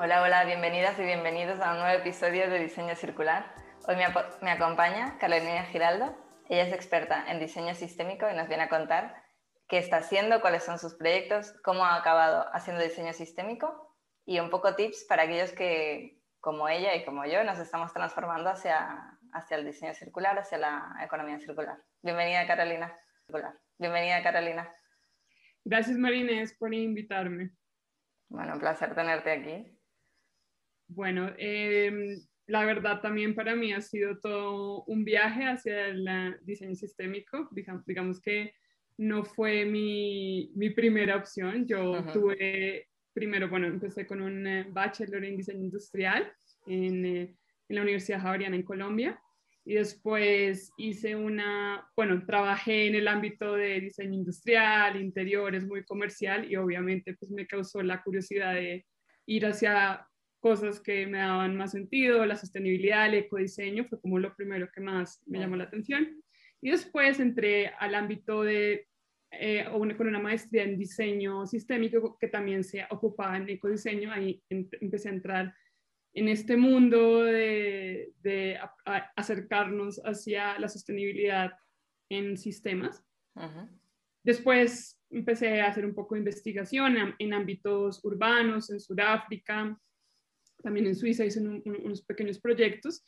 Hola, hola, bienvenidas y bienvenidos a un nuevo episodio de Diseño Circular. Hoy me, acompaña Carolina Giraldo. Ella es experta en diseño sistémico y nos viene a contar qué está haciendo, cuáles son sus proyectos, cómo ha acabado haciendo diseño sistémico y un poco tips para aquellos que, como ella y como yo, nos estamos transformando hacia, hacia el diseño circular, hacia la economía circular. Bienvenida, Carolina. Bienvenida, Carolina. Gracias, Marines, por invitarme. Bueno, un placer tenerte aquí. Bueno, em, la verdad también para mí ha sido todo un viaje hacia el diseño sistémico. Digamos, que no fue mi, mi primera opción. Yo tuve, primero, bueno, empecé con un eh, bachelor en diseño industrial en, eh, en la Universidad Javeriana en Colombia. Y después hice una, bueno, trabajé en el ámbito de diseño industrial, interiores, muy comercial y obviamente pues me causó la curiosidad de ir hacia cosas que me daban más sentido, la sostenibilidad, el ecodiseño, fue como lo primero que más me llamó la atención. Y después entré al ámbito de, eh, con una maestría en diseño sistémico que también se ocupaba en ecodiseño, ahí empecé a entrar en este mundo de, de acercarnos hacia la sostenibilidad en sistemas. Después empecé a hacer un poco de investigación en, en ámbitos urbanos, en Sudáfrica, también en Suiza hice unos pequeños proyectos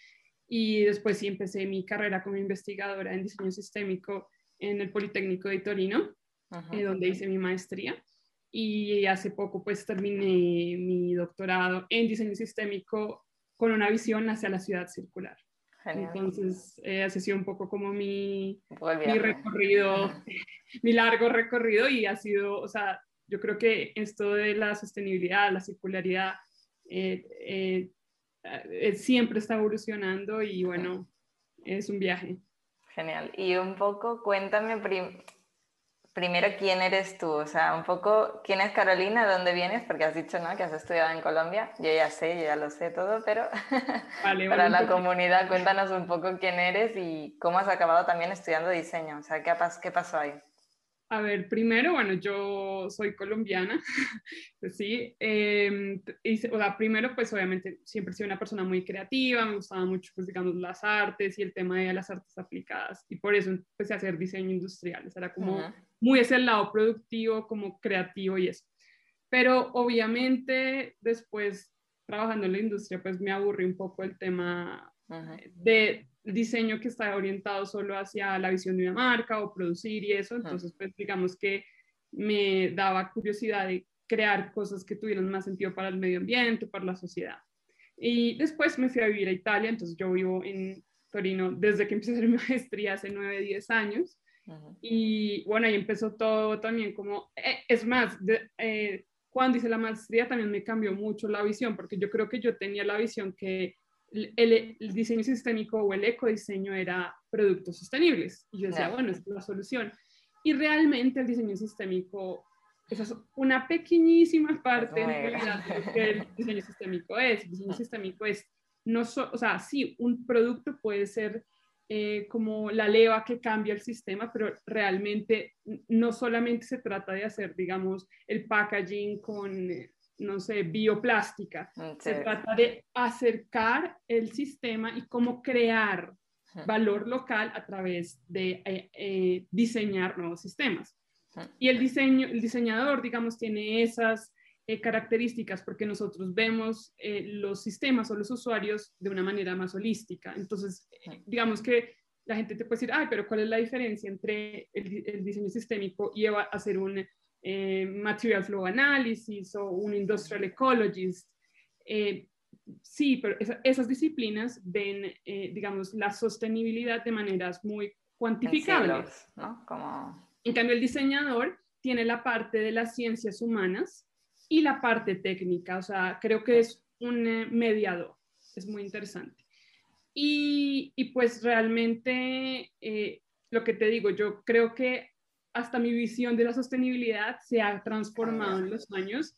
y después sí empecé mi carrera como investigadora en diseño sistémico en el Politécnico de Torino, eh, donde hice mi maestría. Y hace poco pues terminé mi doctorado en diseño sistémico con una visión hacia la ciudad circular. Entonces, eh, ha sido un poco como mi, mi recorrido, mi largo recorrido y ha sido, o sea, yo creo que esto de la sostenibilidad, la circularidad, eh, eh, eh, siempre está evolucionando y bueno, es un viaje. Genial. Y un poco, cuéntame primero quién eres tú, o sea, un poco quién es Carolina, de dónde vienes, porque has dicho ¿no? que has estudiado en Colombia, yo ya sé, yo ya lo sé todo, pero para la comunidad cuéntanos un poco quién eres y cómo has acabado también estudiando diseño, o sea, ¿qué, qué pasó ahí? A ver, primero, bueno, yo soy colombiana, pues sí, eh, o sea, primero, pues obviamente siempre he sido una persona muy creativa, me gustaban mucho, pues digamos, las artes y el tema de las artes aplicadas, y por eso empecé a hacer diseño industrial, era como muy ese lado productivo, como creativo y eso. Pero obviamente después, trabajando en la industria, pues me aburrí un poco el tema de diseño que está orientado solo hacia la visión de una marca o producir y eso, entonces pues digamos que me daba curiosidad de crear cosas que tuvieran más sentido para el medio ambiente, para la sociedad. Y después me fui a vivir a Italia, entonces yo vivo en Torino desde que empecé a hacer mi maestría hace 9, 10 años. Y bueno, ahí empezó todo también como, eh, es más, eh, cuando hice la maestría también me cambió mucho la visión, porque yo creo que yo tenía la visión que el, diseño sistémico o el ecodiseño era productos sostenibles. Y yo decía, bueno, esta es la solución. Y realmente el diseño sistémico, esa es una pequeñísima parte de lo que el diseño sistémico es. El diseño sistémico es, no o sea, sí, un producto puede ser eh, como la leva que cambia el sistema, pero realmente no solamente se trata de hacer, digamos, el packaging con eh, no sé, bioplástica. Mm, Se trata de acercar el sistema y cómo crear valor local a través de eh, eh, diseñar nuevos sistemas. Y el, diseño, el diseñador, digamos, tiene esas eh, características porque nosotros vemos los sistemas o los usuarios de una manera más holística. Entonces, digamos que la gente te puede decir, ay, pero ¿cuál es la diferencia entre el, el diseño sistémico y hacer un eh, material Flow Analysis o un Industrial Ecologist. Eh, sí, pero esas disciplinas ven, eh, digamos, la sostenibilidad de maneras muy cuantificables. ¿no? Como... En cambio, el diseñador tiene la parte de las ciencias humanas y la parte técnica, o sea, creo que es un mediador. es muy interesante. Y, y pues realmente, eh, lo que te digo, yo creo que hasta mi visión de la sostenibilidad se ha transformado en los años.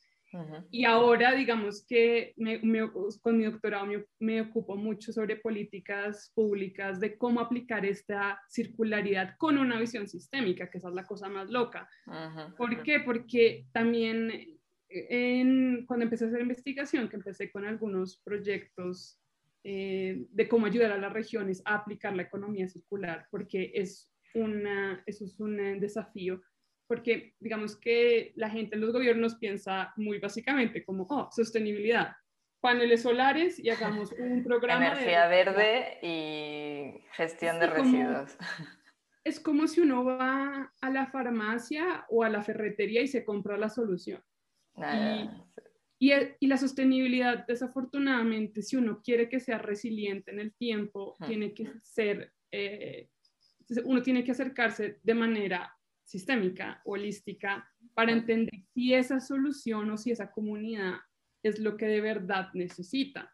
Y ahora, digamos que con mi doctorado me, ocupo mucho sobre políticas públicas, de cómo aplicar esta circularidad con una visión sistémica, que esa es la cosa más loca. ¿Por qué? Porque también en, cuando empecé a hacer investigación, que empecé con algunos proyectos eh, de cómo ayudar a las regiones a aplicar la economía circular, porque es una, eso es un eh, desafío, porque digamos que la gente en los gobiernos piensa muy básicamente como, oh, sostenibilidad, paneles solares y hagamos un programa. Energía verde y gestión de residuos. es como si uno va a la farmacia o a la ferretería y se compra la solución. y, y, la sostenibilidad, desafortunadamente, si uno quiere que sea resiliente en el tiempo, tiene que ser eh, uno tiene que acercarse de manera sistémica, holística, para entender si esa solución o si esa comunidad es lo que de verdad necesita.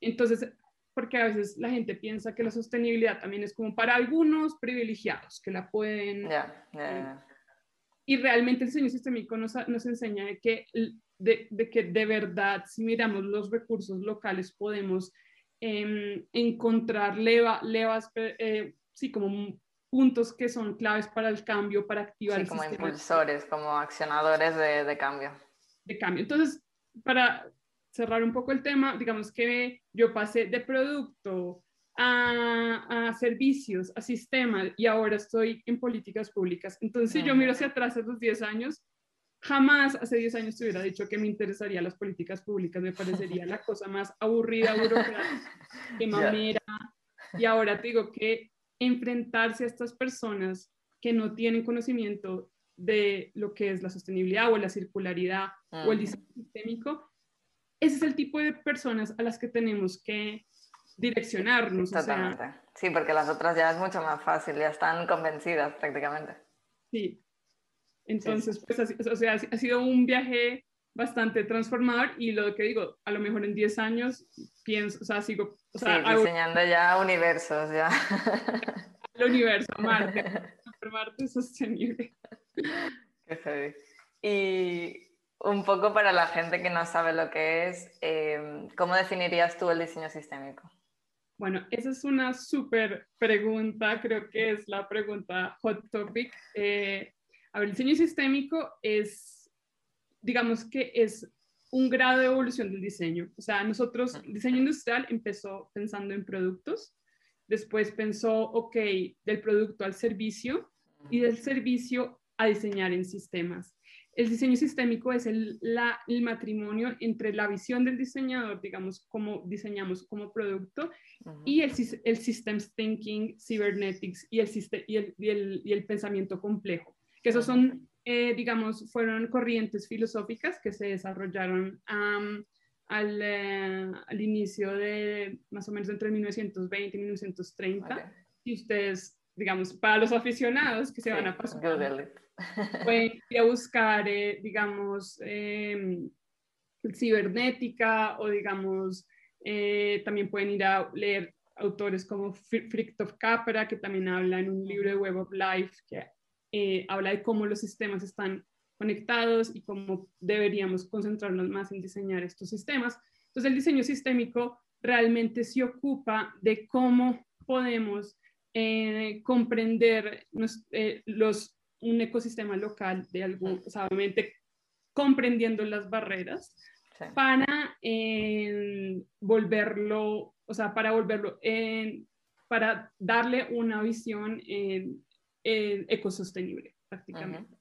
Entonces, porque a veces la gente piensa que la sostenibilidad también es como para algunos privilegiados que la pueden... Eh, y realmente el diseño sistémico nos, nos enseña de que de, que de verdad, si miramos los recursos locales, podemos em, encontrar leva, levas, eh, sí, como puntos que son claves para el cambio, para activar sí, como impulsores, como accionadores de, de, cambio. De cambio. Entonces, para cerrar un poco el tema, digamos que yo pasé de producto a, a servicios, a sistemas, y ahora estoy en políticas públicas. Entonces, si yo miro hacia atrás a los 10 años, jamás hace 10 años te hubiera dicho que me interesaría las políticas públicas, me parecería la cosa más aburrida, burocrática, que mamera. Y ahora te digo que enfrentarse a estas personas que no tienen conocimiento de lo que es la sostenibilidad o la circularidad o el diseño sistémico, ese es el tipo de personas a las que tenemos que direccionarnos. Totalmente. sí, porque las otras ya es mucho más fácil, ya están convencidas prácticamente. Sí. Entonces, pues, o sea, ha sido un viaje bastante transformador y lo que digo, a lo mejor en 10 años pienso, o sea, sigo... O sea, sí, diseñando ya universos, ya. El universo, Marte, Marte sostenible. Y un poco para la gente que no sabe lo que es, em, ¿cómo definirías tú el diseño sistémico? Bueno, esa es una súper pregunta, creo que es la pregunta hot topic. Eh, a ver, el diseño sistémico es digamos que es un grado de evolución del diseño. O sea, nosotros, el diseño industrial empezó pensando en productos, después pensó, ok, del producto al servicio y del servicio a diseñar en sistemas. El diseño sistémico es el, la, el matrimonio entre la visión del diseñador, digamos, cómo diseñamos como producto, y el, el systems thinking, cybernetics y el, y el, y el, y el pensamiento complejo, que esos son eh, digamos, fueron corrientes filosóficas que se desarrollaron al, eh, al, inicio de más o menos entre 1920 y 1930. Y ustedes, digamos, para los aficionados que se van a pasar, pueden ir a buscar, eh, digamos, em, cibernética o, digamos, también pueden ir a leer autores como Frichthof Capra, que también habla en un libro de Web of Life, que eh, habla de cómo los sistemas están conectados y cómo deberíamos concentrarnos más en diseñar estos sistemas. Entonces, el diseño sistémico realmente se ocupa de cómo podemos eh, comprender eh, los, un ecosistema local de algún, o sea, obviamente comprendiendo las barreras para volverlo, o sea, para volverlo, para darle una visión eh, ecosostenible prácticamente.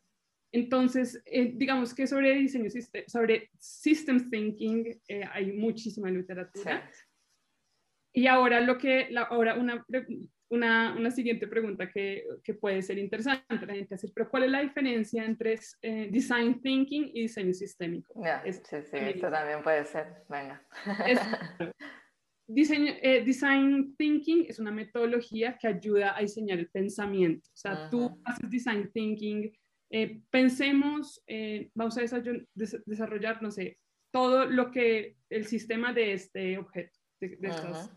Entonces, eh, digamos que sobre diseño, sobre systems thinking eh, hay muchísima literatura. Y ahora, lo que, la, ahora una, una, una, siguiente pregunta que, que, puede ser interesante la gente hacer, pero ¿cuál es la diferencia entre design thinking y diseño sistémico? sí, sí, esto también puede ser, venga. Diseño, eh, design thinking es una metodología que ayuda a diseñar el pensamiento. O sea, tú haces design thinking, eh, pensemos, eh, vamos a desarrollar, no sé, todo lo que el sistema de este objeto. de, estos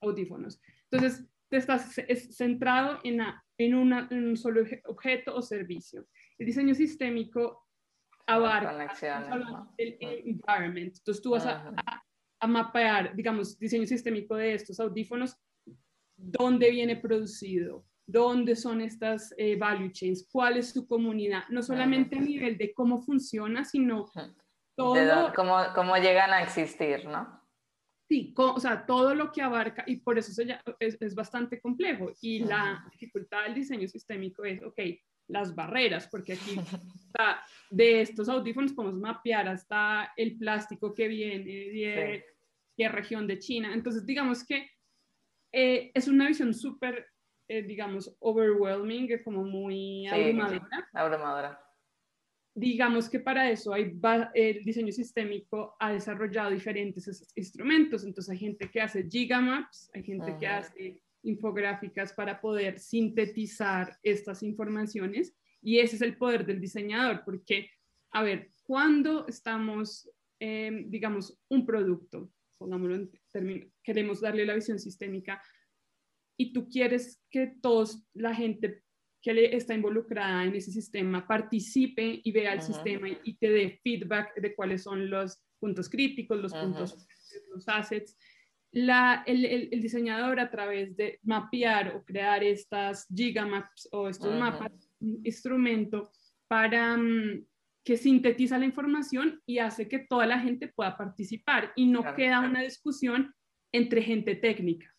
audífonos. Entonces, te estás centrado en, en, una, en, un solo objeto o servicio. El diseño sistémico abarca el, environment. Entonces, tú vas a, a, mapear, digamos, diseño sistémico de estos audífonos, dónde viene producido, dónde son estas eh, value chains, cuál es su comunidad, no solamente a nivel de cómo funciona, sino todo... cómo, cómo, llegan a existir, ¿no? Sí, o sea, todo lo que abarca, y por eso es, es, bastante complejo. Y la dificultad del diseño sistémico es, ok, las barreras, porque aquí de estos audífonos podemos mapear hasta el plástico que viene de qué región de China. Entonces, digamos que eh, es una visión súper eh, digamos, overwhelming, como muy abrumadora. abrumadora. Digamos que para eso hay el diseño sistémico ha desarrollado diferentes instrumentos, entonces hay gente que hace gigamaps, hay gente que hace infográficas para poder sintetizar estas informaciones y ese es el poder del diseñador, porque, a ver, cuando estamos, em, digamos, un producto, pongámoslo en términos, queremos darle la visión sistémica y tú quieres que todos, la gente que le está involucrada en ese sistema participe y vea el sistema y, te dé feedback de cuáles son los puntos críticos, los puntos, los assets. La, el, el, diseñador a través de mapear o crear estas gigamaps o estos mapas, un instrumento para mm, que sintetiza la información y hace que toda la gente pueda participar y no queda una discusión entre gente técnica.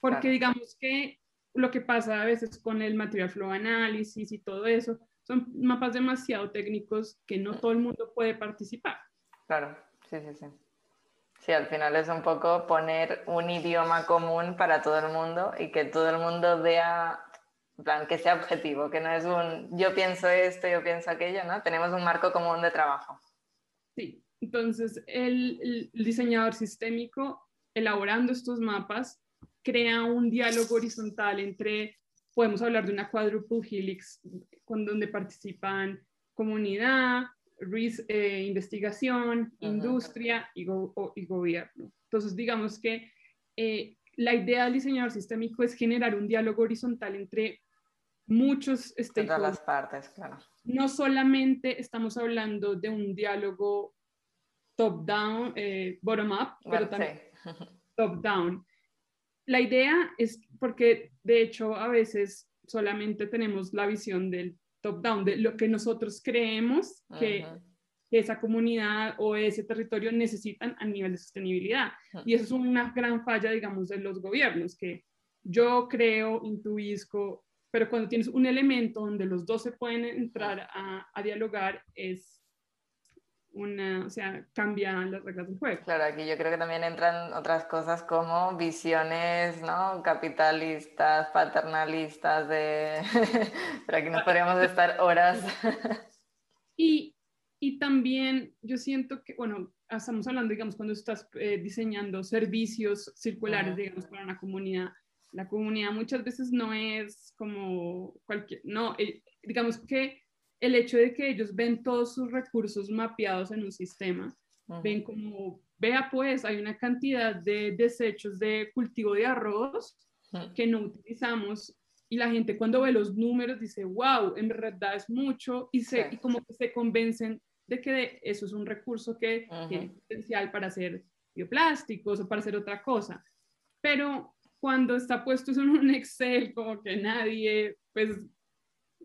Porque digamos que lo que pasa a veces con el material flow análisis y todo eso, son mapas demasiado técnicos que no todo el mundo puede participar. Claro, sí, sí, sí. Sí, al final es un poco poner un idioma común para todo el mundo y que todo el mundo vea, en plan, que sea objetivo, que no es un yo pienso esto, yo pienso aquello, ¿no? Tenemos un marco común de trabajo. Sí, entonces el, diseñador sistémico, elaborando estos mapas, crea un diálogo horizontal entre, podemos hablar de una quadruple helix con donde participan comunidad, eh, investigación, industria y, gobierno. Entonces, digamos que eh, la idea del diseñador sistémico es generar un diálogo horizontal entre muchos Todas las partes, claro. No solamente estamos hablando de un diálogo top-down, eh, bottom-up, pero también top-down la idea es porque de hecho a veces solamente tenemos la visión del top-down, de lo que nosotros creemos que, esa comunidad o ese territorio necesitan a nivel de sostenibilidad. Y eso es una gran falla, digamos, de los gobiernos, que yo creo, intuisco, pero cuando tienes un elemento donde los dos se pueden entrar a, a dialogar, es una, o sea, cambian las reglas del juego. Claro, aquí yo creo que también entran otras cosas como visiones, ¿no? Capitalistas, paternalistas, de... Pero aquí nos podríamos estar horas. y, y también yo siento que, bueno, estamos hablando, digamos, cuando estás eh, diseñando servicios circulares, digamos, para una comunidad, la comunidad muchas veces no es como cualquier, no, eh, digamos que el hecho de que ellos ven todos sus recursos mapeados en un sistema, ven como, vea pues, hay una cantidad de desechos de cultivo de arroz que no utilizamos y la gente cuando ve los números dice, wow, en verdad es mucho y, se, y como que se convencen de que eso es un recurso que tiene potencial para hacer bioplásticos o para hacer otra cosa. Pero cuando está puesto en un Excel, como que nadie, pues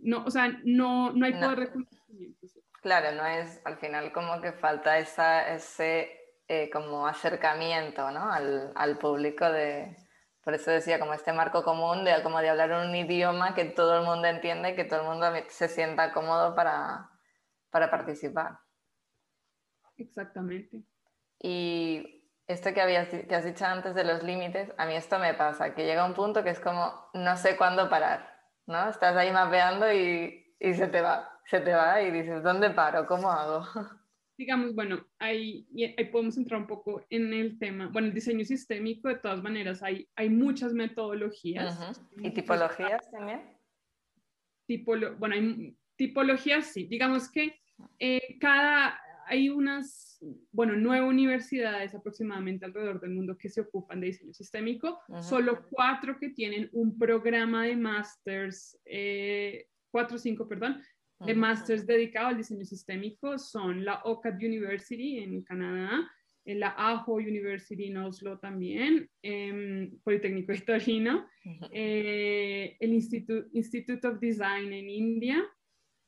no, o sea, no, no hay poder de conocimiento. Claro, no es, al final como que falta esa, ese eh, como acercamiento ¿no? al, al, público de, por eso decía, como este marco común de, como de hablar un idioma que todo el mundo entiende y que todo el mundo se sienta cómodo para, para participar. Exactamente. Y esto que, habías, que has dicho antes de los límites, a mí esto me pasa, que llega un punto que es como, no sé cuándo parar. ¿No? Estás ahí mapeando y, y se te va, se te va y dices, ¿dónde paro? ¿Cómo hago? Digamos, bueno, ahí, ahí podemos entrar un poco en el tema. Bueno, el diseño sistémico, de todas maneras, hay, hay muchas metodologías. ¿Y tipologías también? Tipolo bueno, hay tipologías, sí. Digamos que eh, cada, hay unas, bueno, nueve universidades aproximadamente alrededor del mundo que se ocupan de diseño sistémico, solo cuatro que tienen un programa de másters, eh, cuatro o cinco, perdón, de másters dedicado al diseño sistémico. Son la OCAD University en Canadá, la Ajo University en Oslo también, eh, Politécnico de Torino, eh, el Institute, Institute of Design en India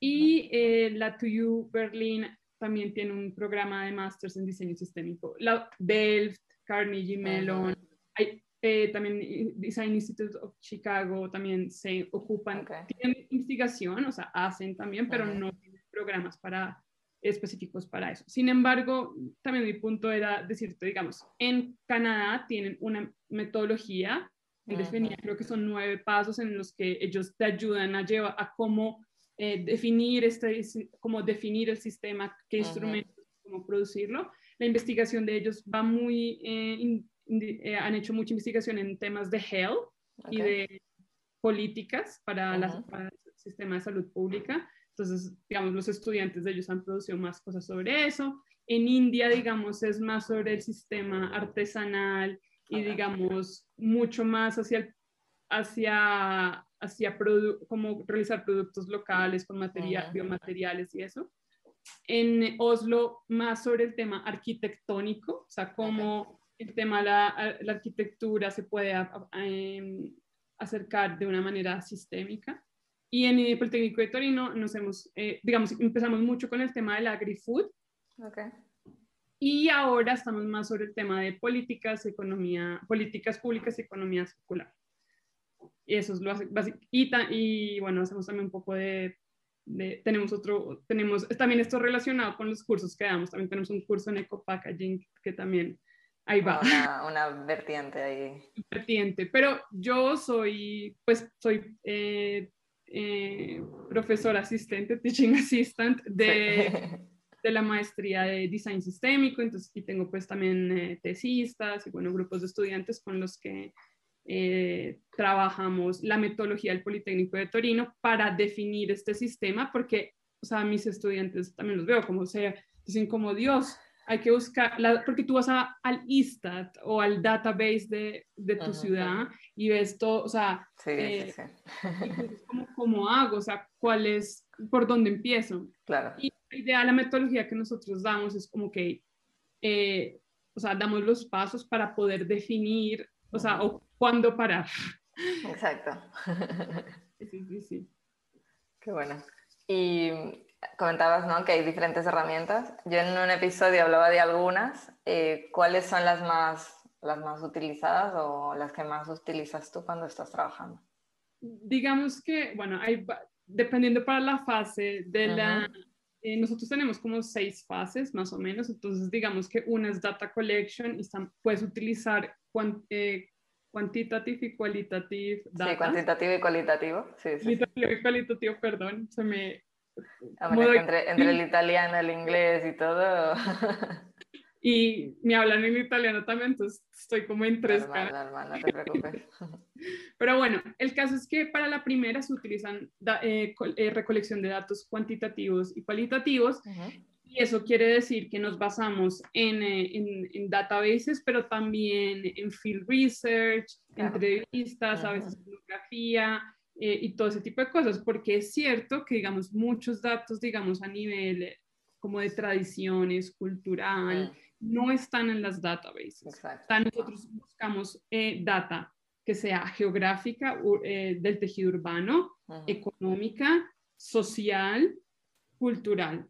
y eh, la TUU Berlin también tiene un programa de másters en diseño sistémico. La Delft, Carnegie Mellon, hay, eh, también Design Institute of Chicago también se ocupan, tienen investigación, o sea, hacen también, pero no tienen programas para específicos para eso. Sin embargo, también mi punto era decirte, digamos, en Canadá tienen una metodología definida, creo que son nueve pasos en los que ellos te ayudan a llevar a cómo eh, definir este, cómo definir el sistema, qué instrumentos, cómo producirlo. La investigación de ellos va muy, eh, eh, han hecho mucha investigación en temas de health y de políticas para, para el sistema de salud pública. Entonces, digamos, los estudiantes de ellos han producido más cosas sobre eso. En India, digamos, es más sobre el sistema artesanal y, digamos, mucho más hacia, hacia, hacia como realizar productos locales con material, biomateriales y eso. En Oslo, más sobre el tema arquitectónico, o sea, cómo el tema de la, la arquitectura se puede em, acercar de una manera sistémica. Y en el Politécnico de Torino nos hemos, eh, digamos, empezamos mucho con el tema del agri-food. Okay. Y ahora estamos más sobre el tema de políticas, economía, políticas públicas y economía circular. Y eso es lo básico. Y, y, bueno, hacemos también un poco de, de, tenemos otro, tenemos, también esto relacionado con los cursos que damos. También tenemos un curso en eco-packaging que también ahí va. Una, una, vertiente ahí. Vertiente, pero yo soy, pues soy eh, eh, profesor asistente, teaching assistant de, de, la maestría de diseño sistémico, entonces aquí tengo pues también eh, tesistas y bueno, grupos de estudiantes con los que eh, trabajamos la metodología del Politécnico de Torino para definir este sistema, porque, o sea, mis estudiantes también los veo como, sea, dicen como Dios, hay que buscar, porque tú vas a, al ISTAT o al database de, de tu ciudad y ves todo, o sea, sí, eh, sí, ¿cómo, hago? O sea, ¿cuál es, por dónde empiezo? Claro. Y la idea, la metodología que nosotros damos es como que, eh, o sea, damos los pasos para poder definir, o sea, o cuándo parar. Exacto. Sí, sí, sí. Qué bueno. Y comentabas ¿no? que hay diferentes herramientas. Yo en un episodio hablaba de algunas. Eh, ¿Cuáles son las más, las más utilizadas o las que más utilizas tú cuando estás trabajando? Digamos que, bueno, hay, dependiendo para la fase de la... Eh, nosotros tenemos como seis fases más o menos, entonces digamos que una es data collection y puedes utilizar eh, quantitative y qualitative data. Sí, cuantitativo y cualitativo. Sí, sí. Cuantitativo y cualitativo, perdón, se me entre, entre, el italiano, el inglés y todo. y me hablan en italiano también, entonces estoy como en tres normal, no te preocupes. Pero bueno, el caso es que para la primera se utilizan eh, eh, recolección de datos cuantitativos y cualitativos. Y eso quiere decir que nos basamos en, eh, en, en databases, pero también en field research, entrevistas, a veces etnografía, eh, y todo ese tipo de cosas, porque es cierto que, digamos, muchos datos, digamos, a nivel eh, como de tradiciones, cultural. No están en las databases. nosotros buscamos eh, data que sea geográfica del tejido urbano, económica, social, cultural.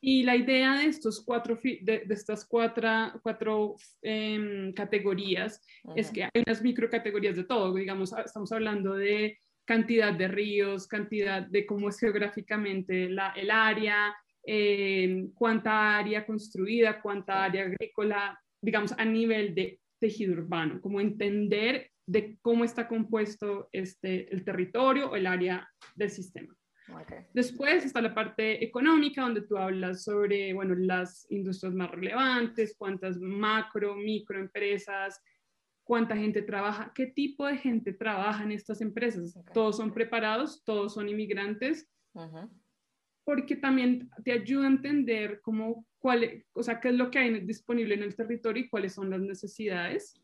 Y la idea de, estos cuatro, de, estas cuatro, cuatro em, categorías es que hay unas microcategorías de todo. Digamos, ah, estamos hablando de cantidad de ríos, cantidad de cómo es geográficamente la, el área, em, cuánta área construida, cuánta área agrícola, digamos, a nivel de tejido urbano, como entender de cómo está compuesto este, el territorio o el área del sistema. Después está la parte económica, donde tú hablas sobre, bueno, las industrias más relevantes, cuántas macro, micro empresas, cuánta gente trabaja, qué tipo de gente trabaja en estas empresas. Todos son preparados, todos son inmigrantes. Porque también te ayuda a entender cómo, cuál, o sea, qué es lo que hay disponible en el territorio y cuáles son las necesidades.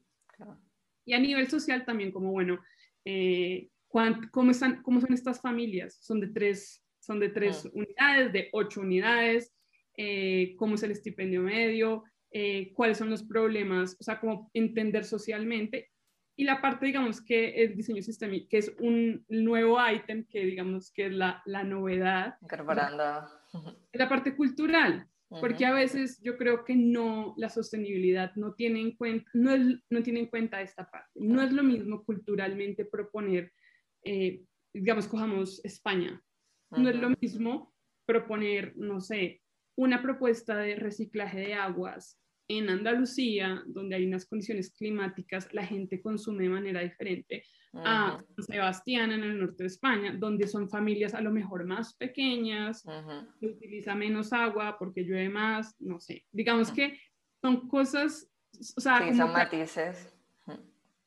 Y a nivel social también, como bueno, eh, ¿cómo, están, ¿cómo son estas familias? Son de tres, son de tres unidades, de ocho unidades, eh, cómo es el estipendio medio, eh, cuáles son los problemas, o sea, cómo entender socialmente. Y la parte, digamos, que el diseño sistémico, que es un nuevo ítem, que digamos que es la, la novedad. Incorporando. La parte cultural, porque a veces yo creo que no, la sostenibilidad no tiene en cuenta, no, no tiene en cuenta esta parte. No es lo mismo culturalmente proponer, eh, digamos, cojamos España, no es lo mismo proponer, no sé, una propuesta de reciclaje de aguas en Andalucía, donde hay unas condiciones climáticas, la gente consume de manera diferente a Sebastián en el norte de España, donde son familias a lo mejor más pequeñas, se utiliza menos agua porque llueve más, no sé. Digamos que son cosas, o sea, sí, son matices.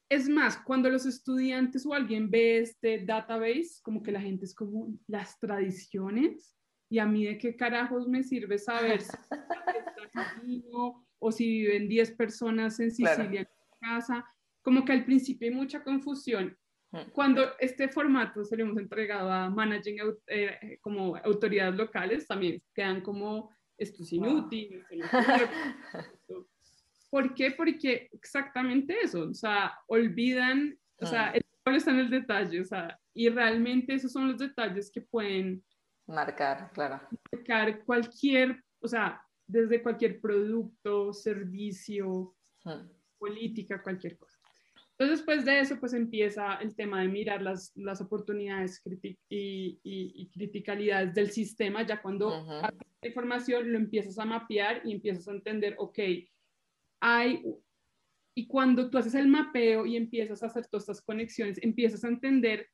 Es más, cuando los estudiantes o alguien ve este database, como que la gente es como las tradiciones y a mí de qué carajos me sirve saber si o si viven 10 personas en Sicilia en casa, como que al principio hay mucha confusión. Mm. Cuando este formato se lo hemos entregado a managing eh, como autoridades locales, también quedan como esto es inútil. ¿Por qué? Porque exactamente eso, o sea, olvidan, o sea, mm. el pueblo está en el detalle, o sea, y realmente esos son los detalles que pueden marcar, claro. Marcar cualquier, o sea, desde cualquier producto, servicio, política, cualquier cosa. Entonces, después de eso, pues empieza el tema de mirar las, las oportunidades y, y, y, criticalidades del sistema, ya cuando la información lo empiezas a mapear y empiezas a entender, ok, hay, y cuando tú haces el mapeo y empiezas a hacer todas estas conexiones, empiezas a entender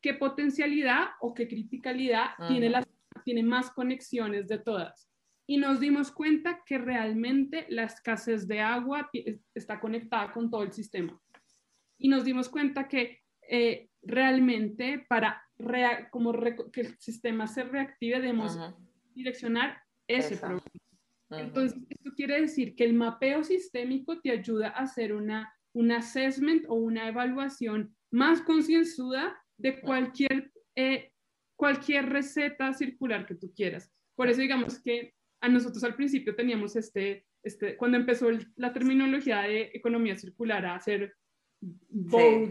qué potencialidad o qué criticalidad tiene, las, tiene más conexiones de todas y nos dimos cuenta que realmente la escasez de agua está conectada con todo el sistema. Y nos dimos cuenta que eh, realmente para como que el sistema se reactive debemos direccionar ese problema. Entonces, esto quiere decir que el mapeo sistémico te ayuda a hacer una, un assessment o una evaluación más concienzuda de cualquier, eh, cualquier receta circular que tú quieras. Por eso digamos que a nosotros al principio teníamos este, este cuando empezó la terminología de economía circular a ser sí.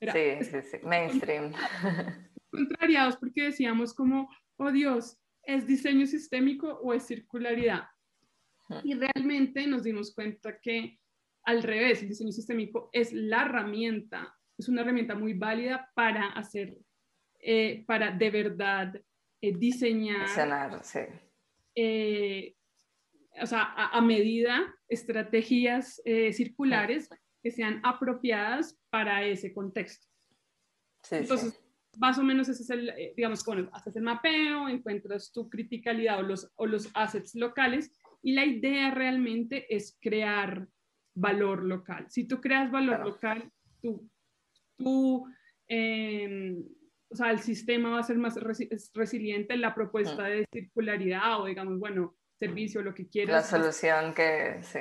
sí, sí, sí, mainstream. Contrariados porque decíamos como, oh Dios, ¿es diseño sistémico o es circularidad? Y realmente nos dimos cuenta que al revés, el diseño sistémico es la herramienta, es una herramienta muy válida para hacer, eh, para de verdad eh, diseñar. Diseñar, sí eh, o sea, a, medida estrategias eh, circulares que sean apropiadas para ese contexto. Entonces, más o menos ese es el, eh, digamos, bueno, haces el mapeo, encuentras tu criticalidad o los, o los assets locales y la idea realmente es crear valor local. Si tú creas valor local, tú, tú em, o sea, el sistema va a ser más resiliente en la propuesta de circularidad o digamos, bueno, servicio, lo que quieras. La solución que, sí.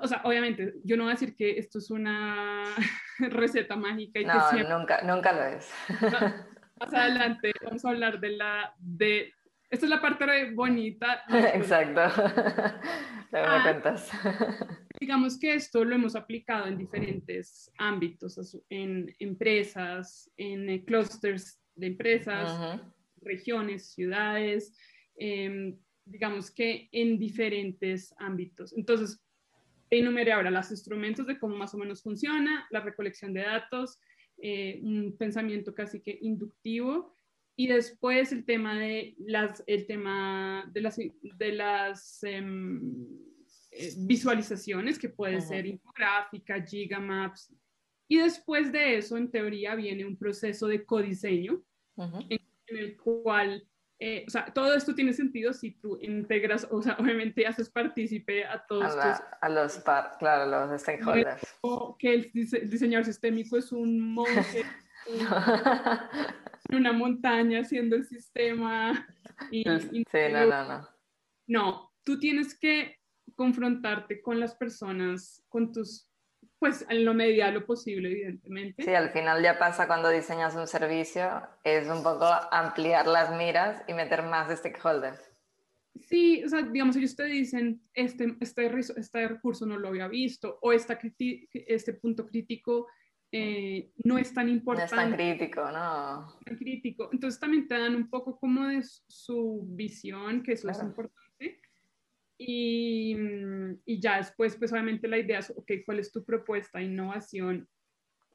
o sea, obviamente, yo no voy a decir que esto es una receta mágica. Y no, nunca, nunca lo es. más adelante vamos a hablar de la, de, esta es la parte bonita. Exacto. Luego me ah. cuentas digamos que esto lo hemos aplicado en diferentes ámbitos, en empresas, en eh, clusters de empresas, regiones, ciudades, em, digamos que en diferentes ámbitos. Entonces, enumeré ahora los instrumentos de cómo más o menos funciona, la recolección de datos, eh, un pensamiento casi que inductivo y después el tema de las, el tema de las, de las eh, visualizaciones, que puede ser infográfica, gigamaps. Y después de eso, en teoría, viene un proceso de codiseño, en, el cual, eh, o sea, todo esto tiene sentido si tú integras, o sea, obviamente haces partícipe a todos. A, los, claro, los stakeholders. O que el, diseñador sistémico es un monje en una montaña haciendo el sistema Y, sí, no, no, no. No, tú tienes que confrontarte con las personas, con tus, pues en lo media lo posible, evidentemente. Sí, al final ya pasa cuando diseñas un servicio, es un poco ampliar las miras y meter más stakeholders. Sí, o sea, digamos, ellos te dicen, este, este, este recurso no lo había visto, o esta, este punto crítico eh, no es tan importante. No es tan crítico, ¿no? Tan crítico. Entonces también te dan un poco como de su visión, que eso es importante. Y, y, ya después, pues obviamente la idea es, ok, ¿cuál es tu propuesta, innovación?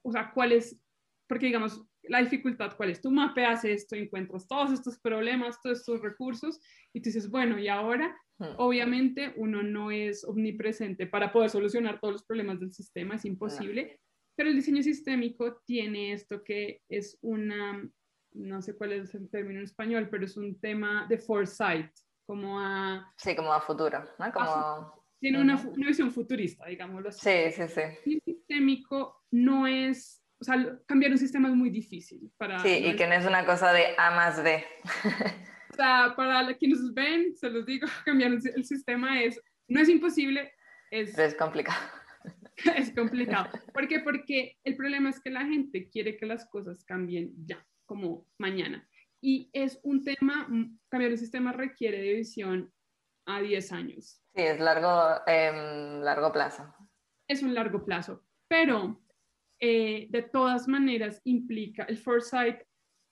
O sea, ¿cuál es, porque digamos, la dificultad, ¿cuál es? Tú mapeas esto, encuentras todos estos problemas, todos estos recursos, y tú dices, bueno, y ahora, hmm. obviamente uno no es omnipresente para poder solucionar todos los problemas del sistema, es imposible, pero el diseño sistémico tiene esto que es una, no sé cuál es el término en español, pero es un tema de foresight, como a... Sí, como a futuro, ¿no? Como... tiene una, una, visión futurista, digámoslo así. Sí, sí, sí. El sistémico no es, o sea, cambiar un sistema es muy difícil para... Sí, y que no es una cosa de A más B. o sea, para quienes ven, se los digo, cambiar el sistema es, no es imposible, es... es complicado. es complicado. ¿Por qué? Porque el problema es que la gente quiere que las cosas cambien ya, como mañana. Y es un tema, cambiar el sistema requiere de visión a 10 años. Sí, es largo, eh, largo plazo. Es un largo plazo, pero eh, de todas maneras implica, el foresight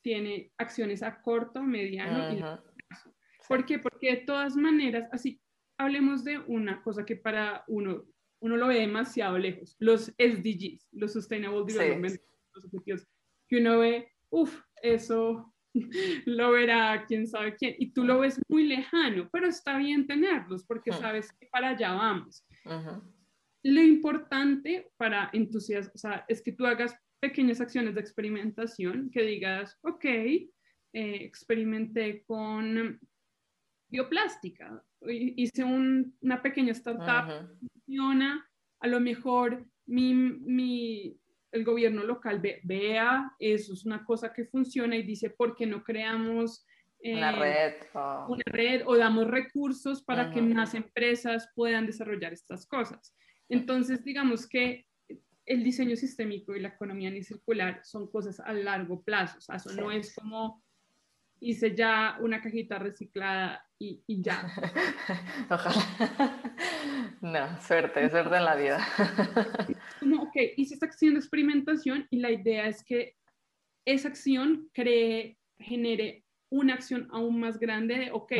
tiene acciones a corto, mediano y largo plazo. ¿Por qué? Porque de todas maneras, así hablemos de una cosa que para uno uno lo ve demasiado lejos. Los SDGs, los Sustainable Development, los objetivos, que uno ve, uff, eso lo verá quién sabe quién, y tú lo ves muy lejano, pero está bien tenerlos porque sabes que para allá vamos. Lo importante para entusiasmo, sea, es que tú hagas pequeñas acciones de experimentación, que digas, ok, eh, experimenté con bioplástica, hice una pequeña startup, funciona, a lo mejor mi, el gobierno local vea, eso es una cosa que funciona y dice, ¿por qué no creamos una, red, o... una red o damos recursos para que más empresas puedan desarrollar estas cosas? Entonces, digamos que el diseño sistémico y la economía ni circular son cosas a largo plazo, o sea, eso no es como hice ya una cajita reciclada y, y ya. Ojalá. No, suerte, suerte en la vida. Como, ok, hice esta acción de experimentación y la idea es que esa acción cree, genere una acción aún más grande de, ok,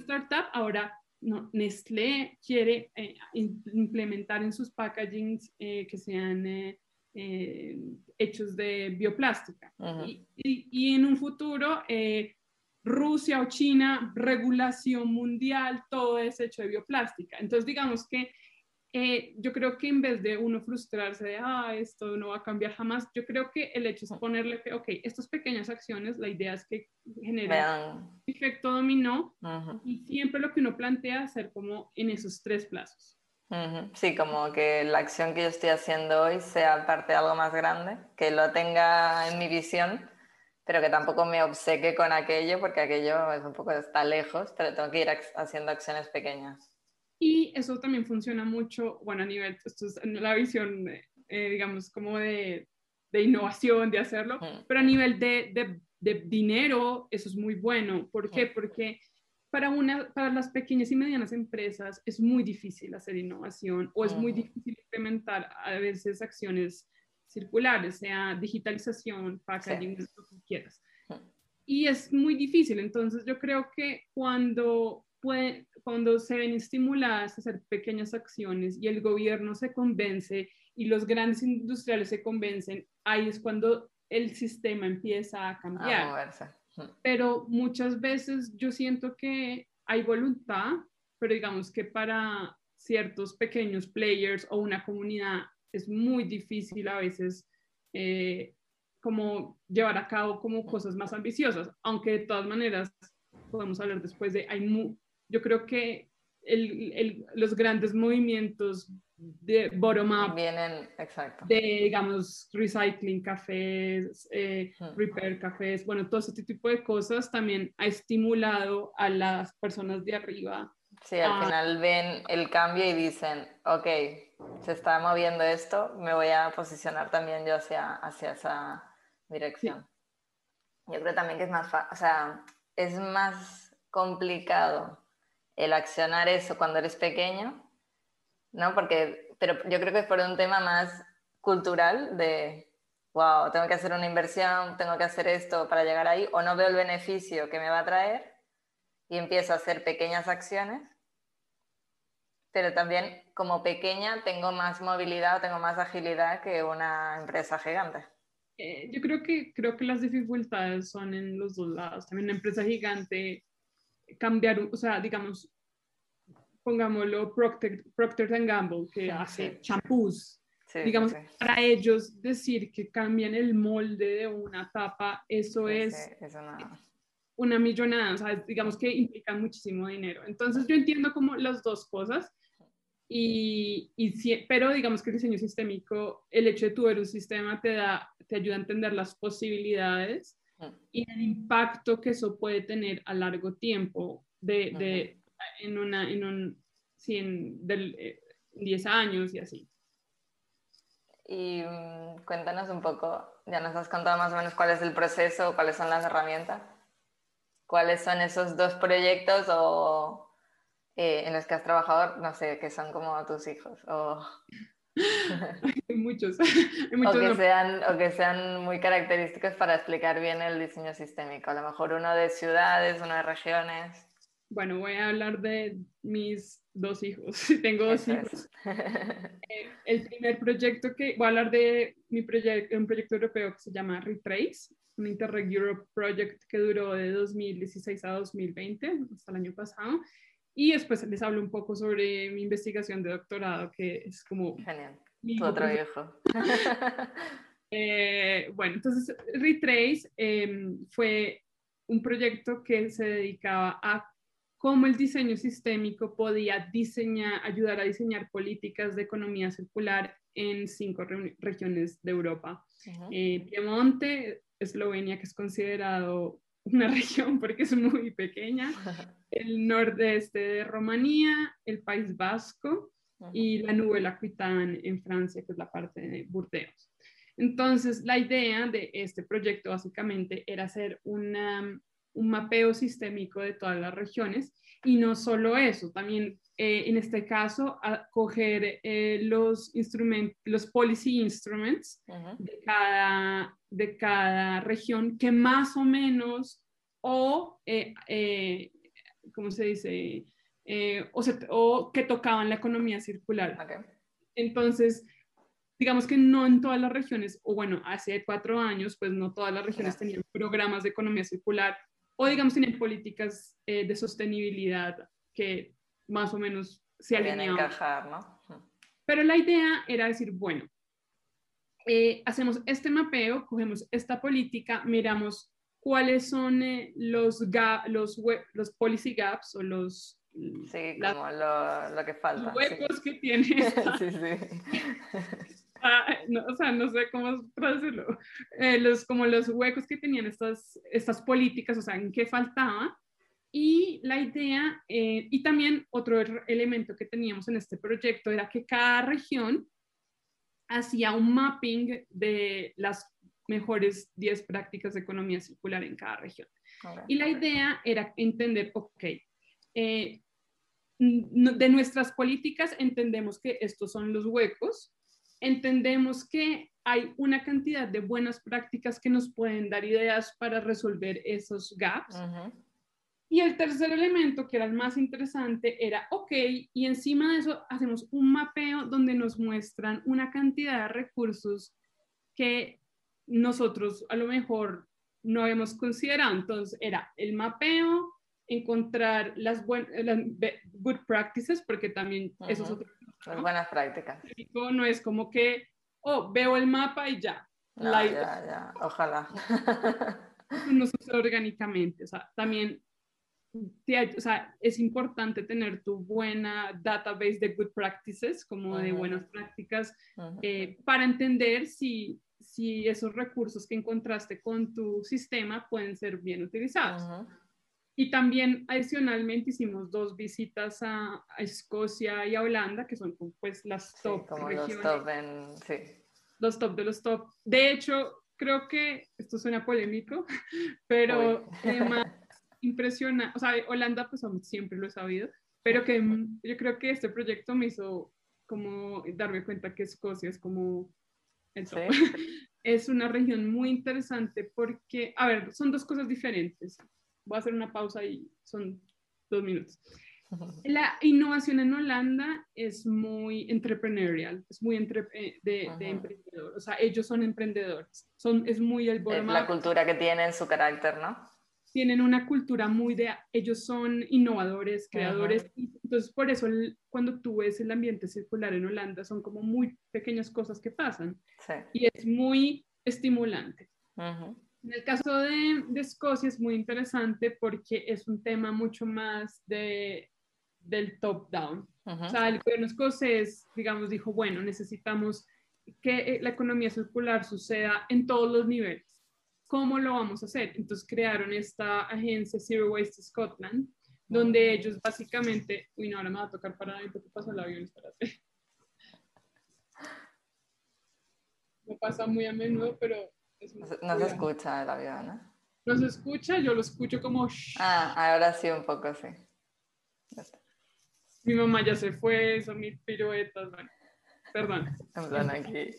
startup ahora no, Nestlé quiere eh, implementar en sus packagings eh, que sean eh, hechos de bioplástica. y, y, en un futuro, eh, Rusia o China, regulación mundial, todo es hecho de bioplástica. Entonces, digamos que eh, yo creo que en vez de uno frustrarse de, ah, esto no va a cambiar jamás, yo creo que el hecho es ponerle que, ok, estas pequeñas acciones, la idea es que generen efecto dominó y siempre lo que uno plantea hacer como en esos tres plazos. Sí, como que la acción que yo estoy haciendo hoy sea parte de algo más grande, que lo tenga en mi visión, pero que tampoco me obseque con aquello, porque aquello es un poco está lejos, pero tengo que ir haciendo acciones pequeñas. Y eso también funciona mucho, bueno, a nivel, esto es la visión, eh, digamos, como de, de, innovación, de hacerlo, pero a nivel de, de, de, dinero, eso es muy bueno. ¿Por qué? Porque para, una, para las pequeñas y medianas empresas es muy difícil hacer innovación o es muy difícil implementar a veces acciones circulares, sea digitalización, packaging, lo que quieras. Y es muy difícil, entonces yo creo que cuando, puede, cuando se ven estimuladas a hacer pequeñas acciones y el gobierno se convence y los grandes industriales se convencen, ahí es cuando el sistema empieza a cambiar. A moverse pero muchas veces yo siento que hay voluntad, pero digamos que para ciertos pequeños players o una comunidad es muy difícil a veces eh, como llevar a cabo como cosas más ambiciosas, aunque de todas maneras podemos hablar después de, hay yo creo que el, los grandes movimientos de bottom-up. Vienen, exacto. De, digamos, recycling cafés, eh, Hmm. repair cafés, bueno, todo este tipo de cosas también ha estimulado a las personas de arriba. Sí, al final ven el cambio y dicen, ok, se está moviendo esto, me voy a posicionar también yo hacia, hacia esa dirección. Yo creo también que es más, o sea, es más complicado el accionar eso cuando eres pequeño, ¿no? Porque, pero yo creo que es por un tema más cultural de, wow, tengo que hacer una inversión, tengo que hacer esto para llegar ahí, o no veo el beneficio que me va a traer y empiezo a hacer pequeñas acciones, pero también como pequeña tengo más movilidad, tengo más agilidad que una empresa gigante. Eh, yo creo que, creo que las dificultades son en los dos lados. También una empresa gigante, cambiar, o sea, digamos, pongámoslo Procter, Procter Gamble, que Sí, hace sí. champús. Sí, digamos, para ellos decir que cambian el molde de una tapa, eso es sí, eso no- una millonada, o sea, digamos que implica muchísimo dinero. Entonces yo entiendo como las dos cosas, y, y sí- pero digamos que el diseño sistémico, el hecho de tu ver un sistema te, da, te ayuda a entender las posibilidades Mm. y el impacto que eso puede tener a largo tiempo de, de- en una, en un, sí, en del, eh, 10 años y así. Y mm, cuéntanos un poco, ya nos has contado más o menos cuál es el proceso, cuáles son las herramientas, cuáles son esos dos proyectos o, eh, en los que has trabajado, no sé, que son como tus hijos o, Hay muchos, hay o muchos que, no- sean, o que sean muy característicos para explicar bien el diseño sistémico. A lo mejor uno de ciudades, uno de regiones. Bueno, voy a hablar de mis dos hijos. Tengo dos Eso hijos. Eh, el primer proyecto que voy a hablar de mi proyecto, un proyecto europeo que se llama Retrace, un Interreg Europe Project que duró de 2016 a 2020, hasta el año pasado. Y después les hablo un poco sobre mi investigación de doctorado, que es como Genial. Tu otro. Eh, bueno, entonces Retrace eh, fue un proyecto que se dedicaba a cómo el diseño sistémico podía diseñar, ayudar a diseñar políticas de economía circular en cinco re- regiones de Europa. Eh, Piemonte, Eslovenia, que es considerado una región porque es muy pequeña, el nordeste de Rumanía, el País Vasco, y la Nouvelle Aquitaine en Francia, que es la parte de Burdeos. Entonces, la idea de este proyecto básicamente era hacer una- un mapeo sistémico de todas las regiones y no solo eso, también eh, en este caso a coger eh, los instrumentos, los policy instruments de cada, de cada región que más o menos o, eh, eh, ¿cómo se dice? Eh, o, se- o que tocaban la economía circular. Entonces, digamos que no en todas las regiones, o bueno, hace cuatro años, pues no todas las regiones tenían programas de economía circular o digamos tenían políticas eh, de sostenibilidad que más o menos se alineaban. encajar, ¿no? Pero la idea era decir, bueno, eh, hacemos este mapeo, cogemos esta política, miramos cuáles son eh, los, ga- los, los policy gaps o los, Sí, la- como lo, lo que falta. los sí. huecos que tiene esta- Sí, sí. Ah, no, o sea, no sé cómo traducirlo, eh, los, como los huecos que tenían estas, estas políticas, o sea, en qué faltaba. Y la idea, eh, y también otro er- elemento que teníamos en este proyecto era que cada región hacía un mapping de las mejores 10 prácticas de economía circular en cada región. Y la idea era entender, ok, eh, de nuestras políticas entendemos que estos son los huecos, entendemos que hay una cantidad de buenas prácticas que nos pueden dar ideas para resolver esos gaps. Ujú. Y el tercer elemento, que era el más interesante, era, ok, y encima de eso hacemos un mapeo donde nos muestran una cantidad de recursos que nosotros a lo mejor no habíamos considerado. Entonces, era el mapeo, encontrar las, buen- las be- good practices, porque también eso es otro Las buenas prácticas. técnico, no es como que, oh, veo el mapa y ya. No, La- ya, ya. Ojalá. no sucede orgánicamente. O sea, también o sea, es importante tener tu buena database de good practices, como de buenas prácticas, eh, para entender si, si esos recursos que encontraste con tu sistema pueden ser bien utilizados. Y también adicionalmente hicimos dos visitas a, Escocia y a Holanda, que son pues las top como regiones. Los top, en, sí. los top de los top. De hecho, creo que esto suena polémico, pero más impresiona, o sea, Holanda pues siempre lo he sabido, pero que yo creo que este proyecto me hizo como darme cuenta que Escocia es como el top. es una región muy interesante porque, a ver, son dos cosas diferentes voy a hacer una pausa y son dos minutos. La innovación en Holanda es muy entrepreneurial, es muy entre, eh, de, de emprendedor. O sea, ellos son emprendedores. Son, es muy el Es la cultura que tienen, su carácter, ¿no? Tienen una cultura muy de. Ellos son innovadores, creadores. Entonces, por eso, cuando tú ves el ambiente circular en Holanda, son como muy pequeñas cosas que pasan. Sí. Y es muy estimulante. En el caso de, Escocia es muy interesante porque es un tema mucho más de, del top-down. O sea, el gobierno escocés, digamos, dijo, bueno, necesitamos que eh, la economía circular suceda en todos los niveles. ¿Cómo lo vamos a hacer? Entonces crearon esta agencia Zero Waste Scotland, donde ellos básicamente, uy, no, ahora me va a tocar para ahí porque pasa el avión, espérate. Me pasa muy a menudo, pero no se escucha el avión, ¿no? No se escucha, yo lo escucho como... Ah, ahora sí, un poco, sí. Mi mamá ya se fue, son mis piruetas, bueno, perdón. Aquí.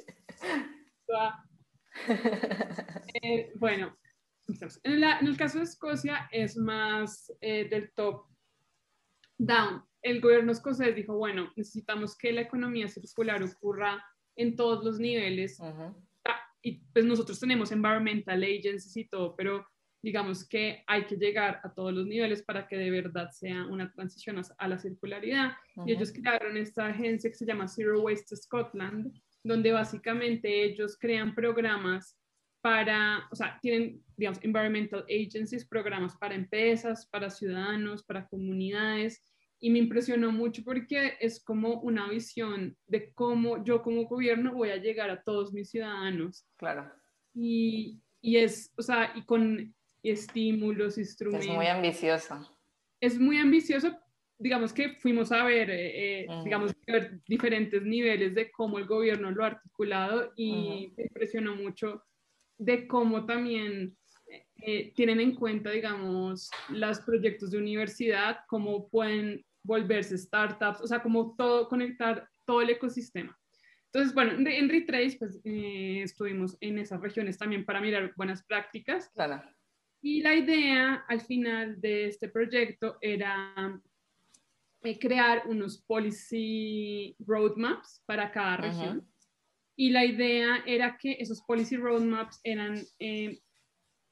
Eh, bueno, en, el caso de Escocia es más eh, del top down. El gobierno escocés dijo, bueno, necesitamos que la economía circular ocurra en todos los niveles y pues nosotros tenemos environmental agencies y todo, pero digamos que hay que llegar a todos los niveles para que de verdad sea una transición a, la circularidad. Y ellos crearon esta agencia que se llama Zero Waste Scotland, donde básicamente ellos crean programas para, o sea, tienen, digamos, environmental agencies, programas para empresas, para ciudadanos, para comunidades, y me impresionó mucho porque es como una visión de cómo yo como gobierno voy a llegar a todos mis ciudadanos. Claro. Y, y es, o sea, y con estímulos, instrumentos. Es muy ambicioso. Es muy ambicioso. Digamos que fuimos a ver, eh, eh, digamos, ver diferentes niveles de cómo el gobierno lo ha articulado y me impresionó mucho de cómo también eh, tienen en cuenta, digamos, los proyectos de universidad, cómo pueden volverse startups, o sea, como todo, conectar todo el ecosistema. Entonces, bueno, en Retrace, pues eh, estuvimos en esas regiones también para mirar buenas prácticas. Claro. Y la idea al final de este proyecto era eh, crear unos policy roadmaps para cada región. Y la idea era que esos policy roadmaps eran eh,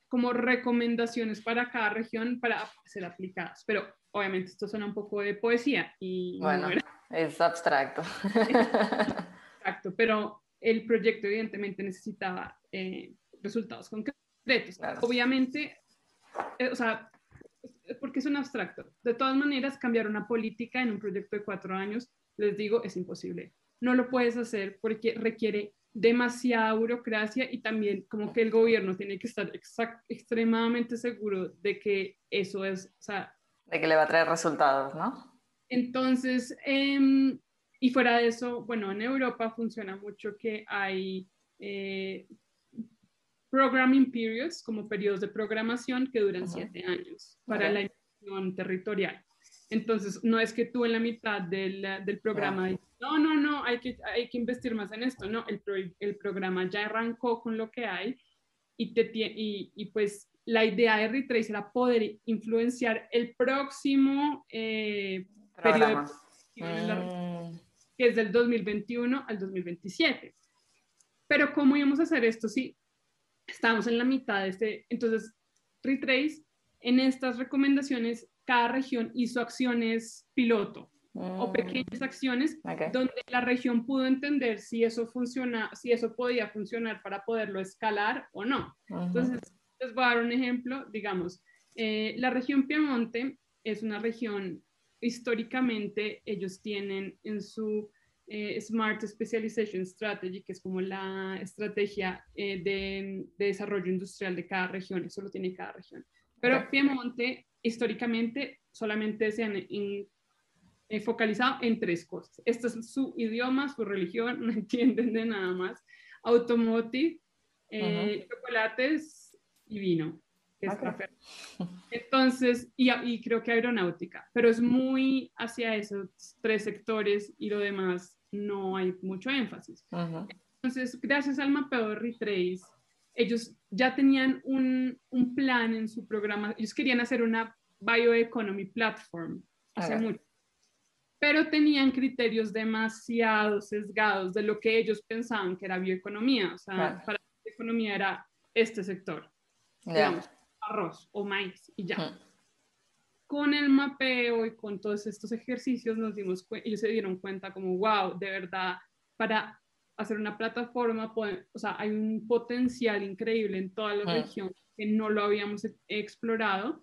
como recomendaciones para cada región para ser aplicadas. Pero obviamente esto suena un poco de poesía y bueno, es abstracto. Exacto, pero el proyecto evidentemente necesitaba eh, resultados concretos. Obviamente, eh, o sea, porque es un abstracto. De todas maneras, cambiar una política en un proyecto de cuatro años, les digo, es imposible. No lo puedes hacer porque requiere demasiada burocracia y también como que el gobierno tiene que estar extremadamente seguro de que eso es, o sea, de que le va a traer resultados, ¿no? Entonces, em, y fuera de eso, bueno, en Europa funciona mucho que hay eh, programming periods, como periodos de programación que duran siete años para la inversión territorial. Entonces, no es que tú en la mitad del, del programa no, no, no, hay que, hay que investir más en esto, no, el, el programa ya arrancó con lo que hay y, te, y, y pues la idea de Retrace era poder influenciar el próximo eh, periodo mm. que es del 2021 al 2027. Pero ¿cómo íbamos a hacer esto si estamos en la mitad de este? Entonces, Retrace, en estas recomendaciones, cada región hizo acciones piloto o mm. pequeñas acciones donde la región pudo entender si eso funciona, si eso podía funcionar para poderlo escalar o no. Entonces, les voy a dar un ejemplo, digamos, eh, la región Piemonte es una región, históricamente ellos tienen en su eh, Smart Specialization Strategy, que es como la estrategia eh, de, desarrollo industrial de cada región, eso lo tiene cada región. Pero Piemonte, históricamente, solamente se han eh, focalizado en tres cosas. Este es su idioma, su religión, no entienden de nada más. Automotive, chocolates y vino. es Entonces, y, y, creo que aeronáutica, pero es muy hacia esos tres sectores y lo demás no hay mucho énfasis. Entonces, gracias al mapeo de Retrace, ellos ya tenían un, un, plan en su programa, ellos querían hacer una bioeconomy platform hace mucho, pero tenían criterios demasiado sesgados de lo que ellos pensaban que era bioeconomía, o sea, para la economía era este sector, digamos, arroz o maíz y ya. Con el mapeo y con todos estos ejercicios nos dimos ellos se dieron cuenta como, wow, de verdad, para hacer una plataforma, o sea, hay un potencial increíble en toda la región que no lo habíamos e-, explorado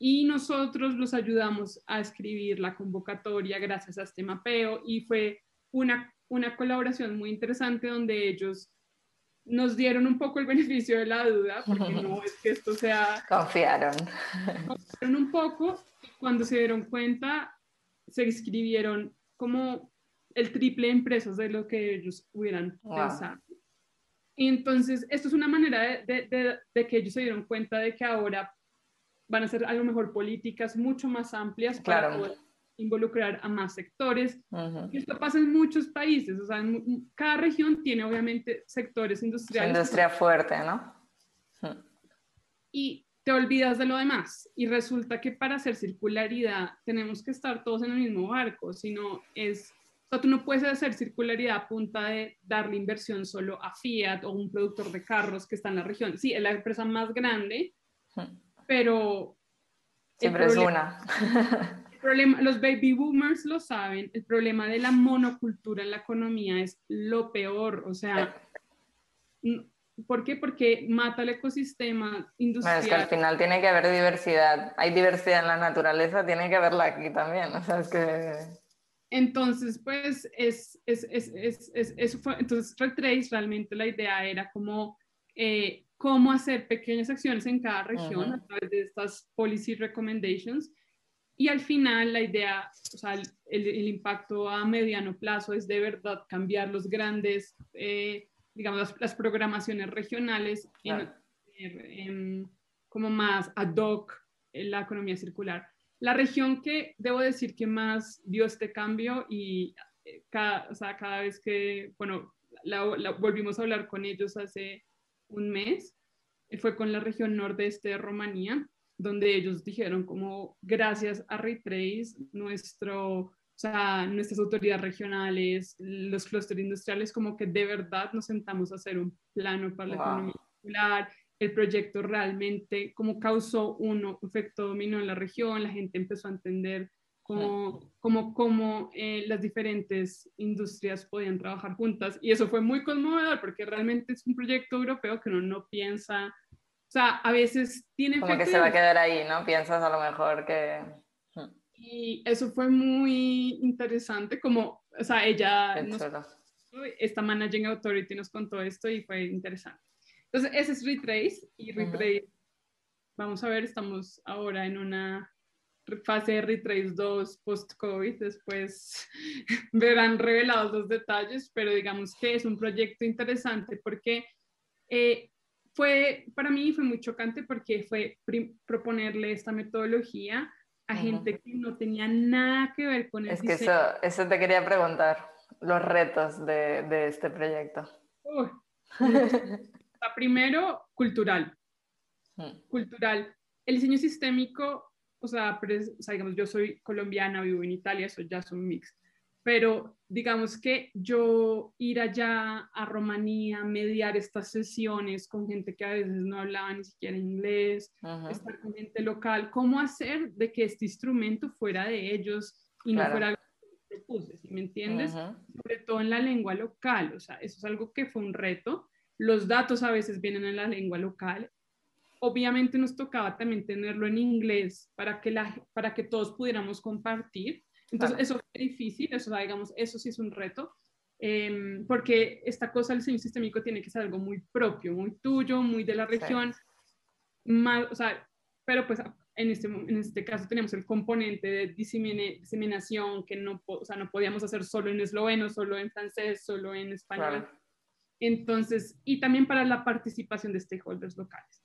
y nosotros los ayudamos a escribir la convocatoria gracias a este mapeo y fue una, una colaboración muy interesante donde ellos nos dieron un poco el beneficio de la duda, porque no es que esto sea... Confiaron. Confiaron un poco, cuando se dieron cuenta, se inscribieron como el triple de empresas de lo que ellos hubieran pensado. Y entonces, esto es una manera de, de, que ellos se dieron cuenta de que ahora van a ser a lo mejor políticas mucho más amplias para poder involucrar a más sectores. Y esto pasa en muchos países, o sea, cada región tiene obviamente sectores industriales. Industria fuerte, ¿no? Y te olvidas de lo demás. Y resulta que para hacer circularidad tenemos que estar todos en el mismo barco, sino es... O sea, tú no puedes hacer circularidad a punta de darle inversión solo a Fiat o un productor de carros que está en la región. Sí, es la empresa más grande, pero... Siempre es una. problema, los baby boomers lo saben, el problema de la monocultura en la economía es lo peor, o sea, ¿por qué? Porque mata el ecosistema industrial. es que al final tiene que haber diversidad, hay diversidad en la naturaleza, tiene que haberla aquí también, o sea, es que... Entonces, pues, es, es, es, es eso fue, entonces, Retrace realmente la idea era como... Eh, cómo hacer pequeñas acciones en cada región a través de estas policy recommendations y al final la idea, o sea, el, impacto a mediano plazo es de verdad cambiar los grandes, eh, digamos, las, programaciones regionales en, como más ad hoc en la economía circular. La región que debo decir que más dio este cambio y eh, cada, o sea, cada vez que, bueno, la, volvimos a hablar con ellos hace un mes, fue con la región nordeste de Rumanía, donde ellos dijeron como gracias a Retrace, nuestro, o sea, nuestras autoridades regionales, los clústeres industriales, como que de verdad nos sentamos a hacer un plano para la economía circular, el proyecto realmente como causó un efecto dominó en la región, la gente empezó a entender cómo, cómo, cómo eh, las diferentes industrias podían trabajar juntas. Y eso fue muy conmovedor porque realmente es un proyecto europeo que uno no piensa o sea, a veces tiene... Como que se va a quedar ahí, ¿no? Piensas a lo mejor que... Hmm. Y eso fue muy interesante, como, o sea, ella, nos, esta Managing Authority nos contó esto y fue interesante. Entonces, ese es Retrace y Retrace, vamos a ver, estamos ahora en una fase de Retrace 2 post-COVID, después verán revelados los detalles, pero digamos que es un proyecto interesante porque eh, fue, para mí fue muy chocante porque fue proponerle esta metodología a gente que no tenía nada que ver con el Es que eso, eso te quería preguntar, los retos de, de este proyecto. primero, cultural. Cultural. El diseño sistémico, o sea, digamos, yo soy colombiana, vivo en Italia, eso ya es un mix pero digamos que yo ir allá a Rumanía, mediar estas sesiones con gente que a veces no hablaba ni siquiera inglés, estar con gente local, cómo hacer de que este instrumento fuera de ellos y no fuera algo que propuse, ¿sí me entiendes? Sobre todo en la lengua local, o sea, eso es algo que fue un reto. Los datos a veces vienen en la lengua local obviamente nos tocaba también tenerlo en inglés para que, la, para que todos pudiéramos compartir. Entonces, eso fue difícil, eso, digamos, eso sí es un reto, em, porque esta cosa del diseño sistémico tiene que ser algo muy propio, muy tuyo, muy de la región, más, o sea, pero pues en este, en este caso tenemos el componente de diseminación que no, o sea, no podíamos hacer solo en esloveno, solo en francés, solo en español. Entonces, y también para la participación de stakeholders locales.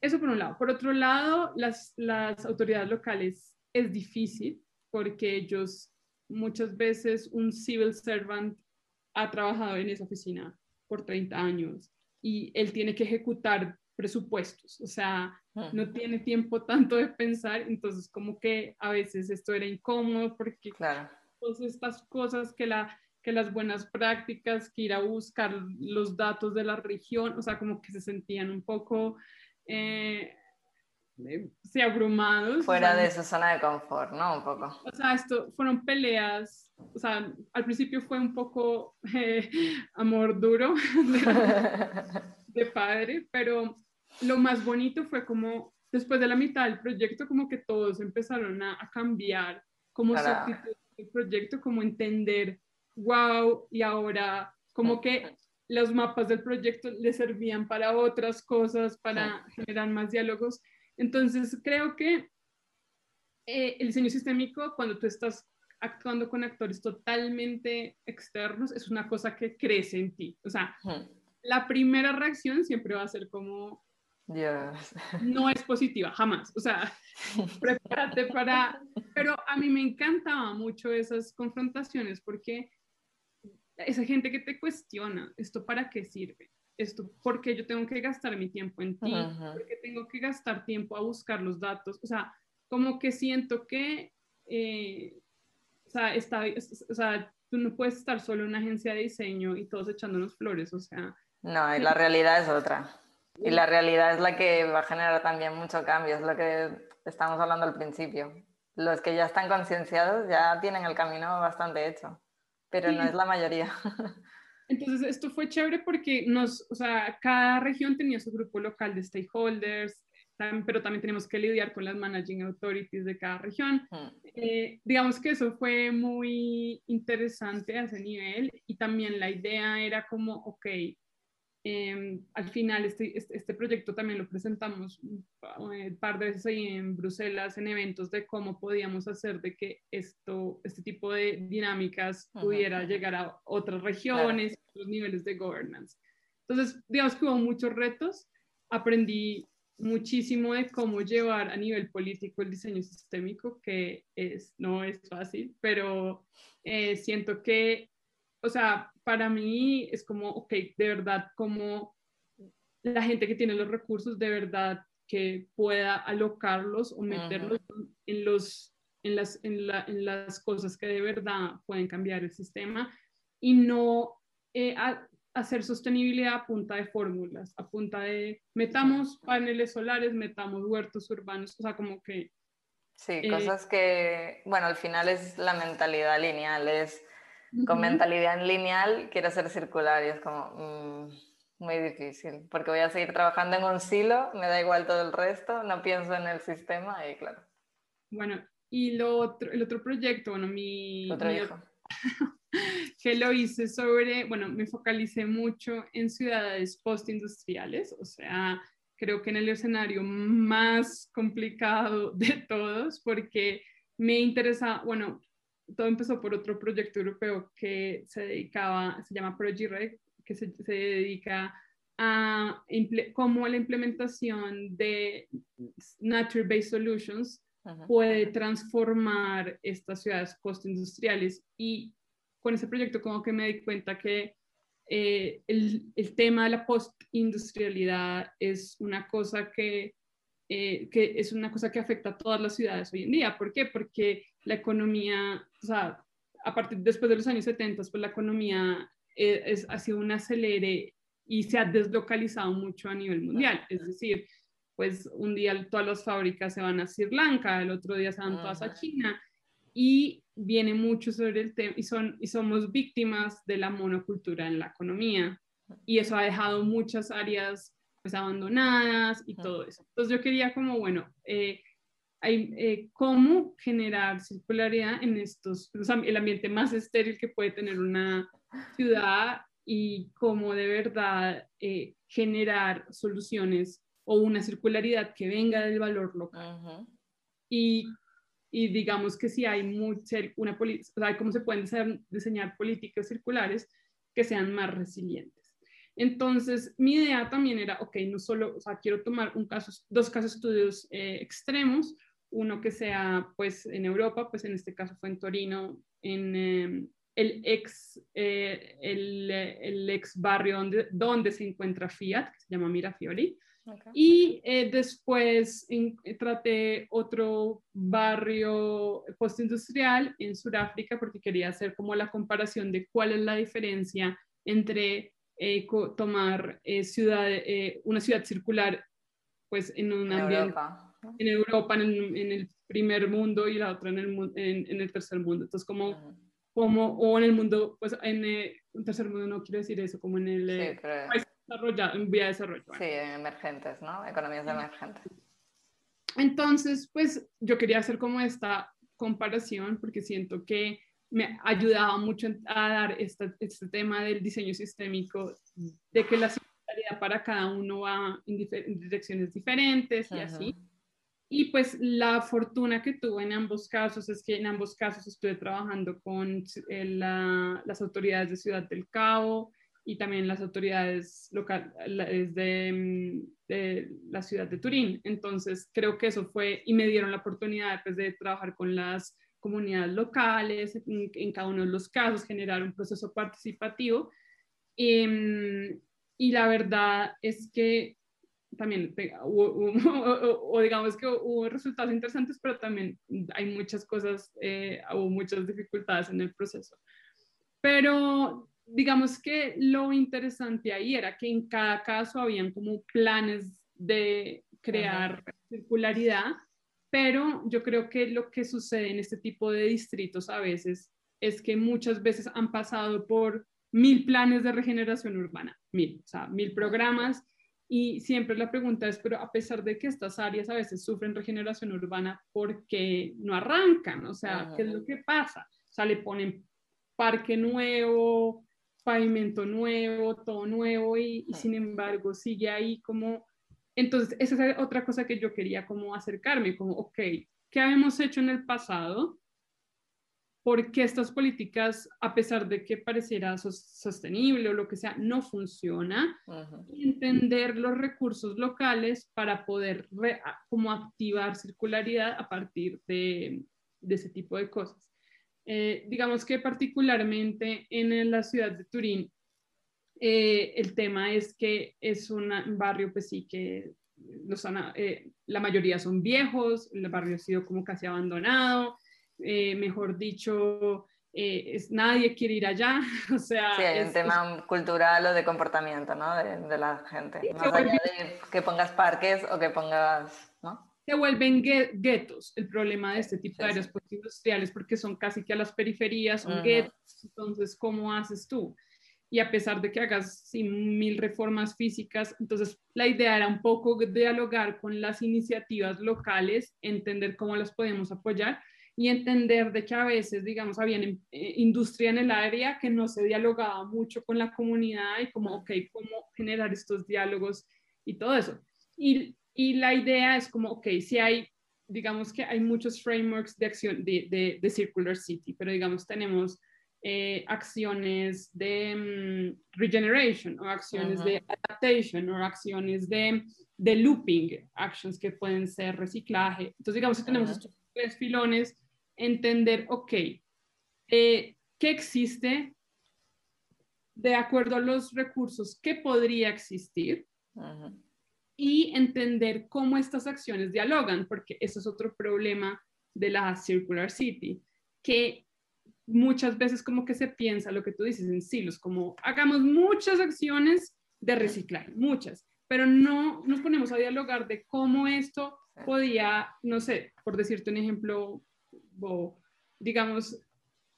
Eso por un lado. Por otro lado, las, las autoridades locales es difícil porque ellos muchas veces un civil servant ha trabajado en esa oficina por 30 años y él tiene que ejecutar presupuestos, o sea, no tiene tiempo tanto de pensar, entonces como que a veces esto era incómodo porque claro. todas estas cosas que, la, que las buenas prácticas, que ir a buscar los datos de la región, o sea, como que se sentían un poco eh, eh, sí, abrumados. Fuera de su zona de confort, ¿no? Un poco. O sea, esto fueron peleas, o sea, al principio fue un poco eh, amor duro de, padre, pero lo más bonito fue como después de la mitad del proyecto, como que todos empezaron a, cambiar como su actitud del proyecto, como entender, wow, y ahora como que los mapas del proyecto le servían para otras cosas, para generar más diálogos. Entonces, creo que eh, el diseño sistémico, cuando tú estás actuando con actores totalmente externos, es una cosa que crece en ti. O sea, la primera reacción siempre va a ser como... No es positiva, jamás. O sea, prepárate para... Pero a mí me encantaba mucho esas confrontaciones porque esa gente que te cuestiona, ¿esto para qué sirve? Esto, porque yo tengo que gastar mi tiempo en ti, porque tengo que gastar tiempo a buscar los datos, o sea, como que siento que, eh, o, sea, está, o sea, tú no puedes estar solo en una agencia de diseño y todos echándonos flores, o sea. No, y la realidad es otra. Y la realidad es la que va a generar también mucho cambio, es lo que estamos hablando al principio. Los que ya están concienciados ya tienen el camino bastante hecho, pero no es la mayoría. Entonces, esto fue chévere porque nos, o sea, cada región tenía su grupo local de stakeholders, pero también tenemos que lidiar con las managing authorities de cada región. Eh, digamos que eso fue muy interesante a ese nivel y también la idea era como, ok, Em, al final, este, este, este, proyecto también lo presentamos un par de veces ahí en Bruselas en eventos de cómo podíamos hacer de que esto, este tipo de dinámicas pudiera llegar a otras regiones, otros niveles de governance. Entonces, digamos que hubo muchos retos. Aprendí muchísimo de cómo llevar a nivel político el diseño sistémico, que es, no es fácil, pero eh, siento que o sea, para mí es como, ok, de verdad, como la gente que tiene los recursos, de verdad, que pueda alocarlos o meterlos en, los, en, las, en, las cosas que de verdad pueden cambiar el sistema y no eh, hacer sostenibilidad a punta de fórmulas, a punta de metamos paneles solares, metamos huertos urbanos, o sea, como que... Sí, eh, cosas que, bueno, al final es la mentalidad lineal, es con mentalidad lineal quiero ser circular y es como mm, muy difícil, porque voy a seguir trabajando en un silo, me da igual todo el resto, no pienso en el sistema y claro. Bueno, y lo otro, el otro proyecto, bueno, mi... Otro hijo. que lo hice sobre, bueno, me focalicé mucho en ciudades postindustriales, o sea, creo que en el escenario más complicado de todos, porque me interesa, bueno, todo empezó por otro proyecto europeo que se dedicaba, se llama ProGirec, que se, se dedica a cómo la implementación de Nature-Based Solutions puede transformar estas ciudades postindustriales. Y con ese proyecto como que me di cuenta que eh, el, el, tema de la postindustrialidad es una cosa que, eh, que es una cosa que afecta a todas las ciudades hoy en día. ¿Por qué? Porque la economía, o sea, a partir después de los años 70, pues la economía eh, es, ha sido un acelere y se ha deslocalizado mucho a nivel mundial. Es decir, pues un día todas las fábricas se van a Sri Lanka, el otro día se van todas a China y viene mucho sobre el tema y, son, y somos víctimas de la monocultura en la economía y eso ha dejado muchas áreas pues abandonadas y todo eso. Entonces yo quería como, bueno, eh, hay, eh, cómo generar circularidad en estos, el ambiente más estéril que puede tener una ciudad y cómo de verdad eh, generar soluciones o una circularidad que venga del valor local. y, y, digamos que si hay mucha, una o sea, cómo se pueden diseñar políticas circulares que sean más resilientes. Entonces, mi idea también era, ok, no solo, o sea, quiero tomar un caso, dos casos estudios eh, extremos, uno que sea, pues, en Europa, pues en este caso fue en Torino, en em, el, ex, eh, el, el, ex barrio donde, donde se encuentra Fiat, que se llama Mirafiori, y eh, después traté otro barrio postindustrial en Sudáfrica porque quería hacer como la comparación de cuál es la diferencia entre eh, tomar eh, ciudad, eh, una ciudad circular pues en un ambiente Europa. en Europa, en el, en el, primer mundo y la otra en el, en, el tercer mundo. Entonces, como, como, o en el mundo, pues en el tercer mundo no quiero decir eso, como en el sí, país desarrollado, en vía de desarrollo. Sí, emergentes, ¿no? Economías emergentes. Entonces, pues yo quería hacer como esta comparación porque siento que me ayudaba mucho a dar este, este tema del diseño sistémico, de que la singularidad para cada uno va en, direcciones diferentes y así. Y pues la fortuna que tuve en ambos casos es que en ambos casos estuve trabajando con eh, las autoridades de Ciudad del Cabo y también las autoridades locales de, de, la ciudad de Turín. Entonces creo que eso fue y me dieron la oportunidad pues, de trabajar con las comunidades locales, en, cada uno de los casos, generar un proceso participativo. Em, y la verdad es que también, o, digamos que hubo resultados interesantes, pero también hay muchas cosas, eh, hubo muchas dificultades en el proceso. Pero digamos que lo interesante ahí era que en cada caso habían como planes de crear circularidad pero yo creo que lo que sucede en este tipo de distritos a veces es que muchas veces han pasado por mil planes de regeneración urbana, mil, o sea, mil programas. Y siempre la pregunta es, pero a pesar de que estas áreas a veces sufren regeneración urbana, ¿por qué no arrancan? O sea, ¿qué es lo que pasa? O sea, le ponen parque nuevo, pavimento nuevo, todo nuevo y, y sin embargo sigue ahí como entonces, esa es otra cosa que yo quería como acercarme, como, ok, ¿qué habíamos hecho en el pasado? ¿Por qué estas políticas, a pesar de que pareciera sostenible o lo que sea, no funciona? entender los recursos locales para poder como activar circularidad a partir de, de ese tipo de cosas. Eh, digamos que particularmente en la ciudad de Turín eh, el tema es que es un barrio, pues sí, que los, eh, la mayoría son viejos, el barrio ha sido como casi abandonado, eh, mejor dicho, es, nadie quiere ir allá, o sea... Sí, hay un tema cultural o de comportamiento, ¿no? De, la gente, más allá de que pongas parques o que pongas, ¿no? Se vuelven guetos el problema de este tipo de áreas industriales porque son casi que a las periferias, son guetos, entonces, ¿cómo haces tú? Y a pesar de que hagas mil reformas físicas, entonces la idea era un poco dialogar con las iniciativas locales, entender cómo las podemos apoyar y entender de que a veces, digamos, había eh, industria en el área que no se dialogaba mucho con la comunidad y como, ok, cómo generar estos diálogos y todo eso. Y, y la idea es como, ok, si hay, digamos que hay muchos frameworks de acción de, de, de Circular City, pero digamos, tenemos eh, acciones de mm, regeneration o acciones de adaptation o acciones de, de, looping, actions que pueden ser reciclaje. Entonces, digamos que tenemos estos tres filones, entender, ok, eh, ¿qué existe de acuerdo a los recursos que podría existir? Y entender cómo estas acciones dialogan, porque eso es otro problema de la Circular City, que muchas veces como que se piensa lo que tú dices en silos, como hagamos muchas acciones de reciclar, muchas, pero no nos ponemos a dialogar de cómo esto podía, no sé, por decirte un ejemplo, digamos,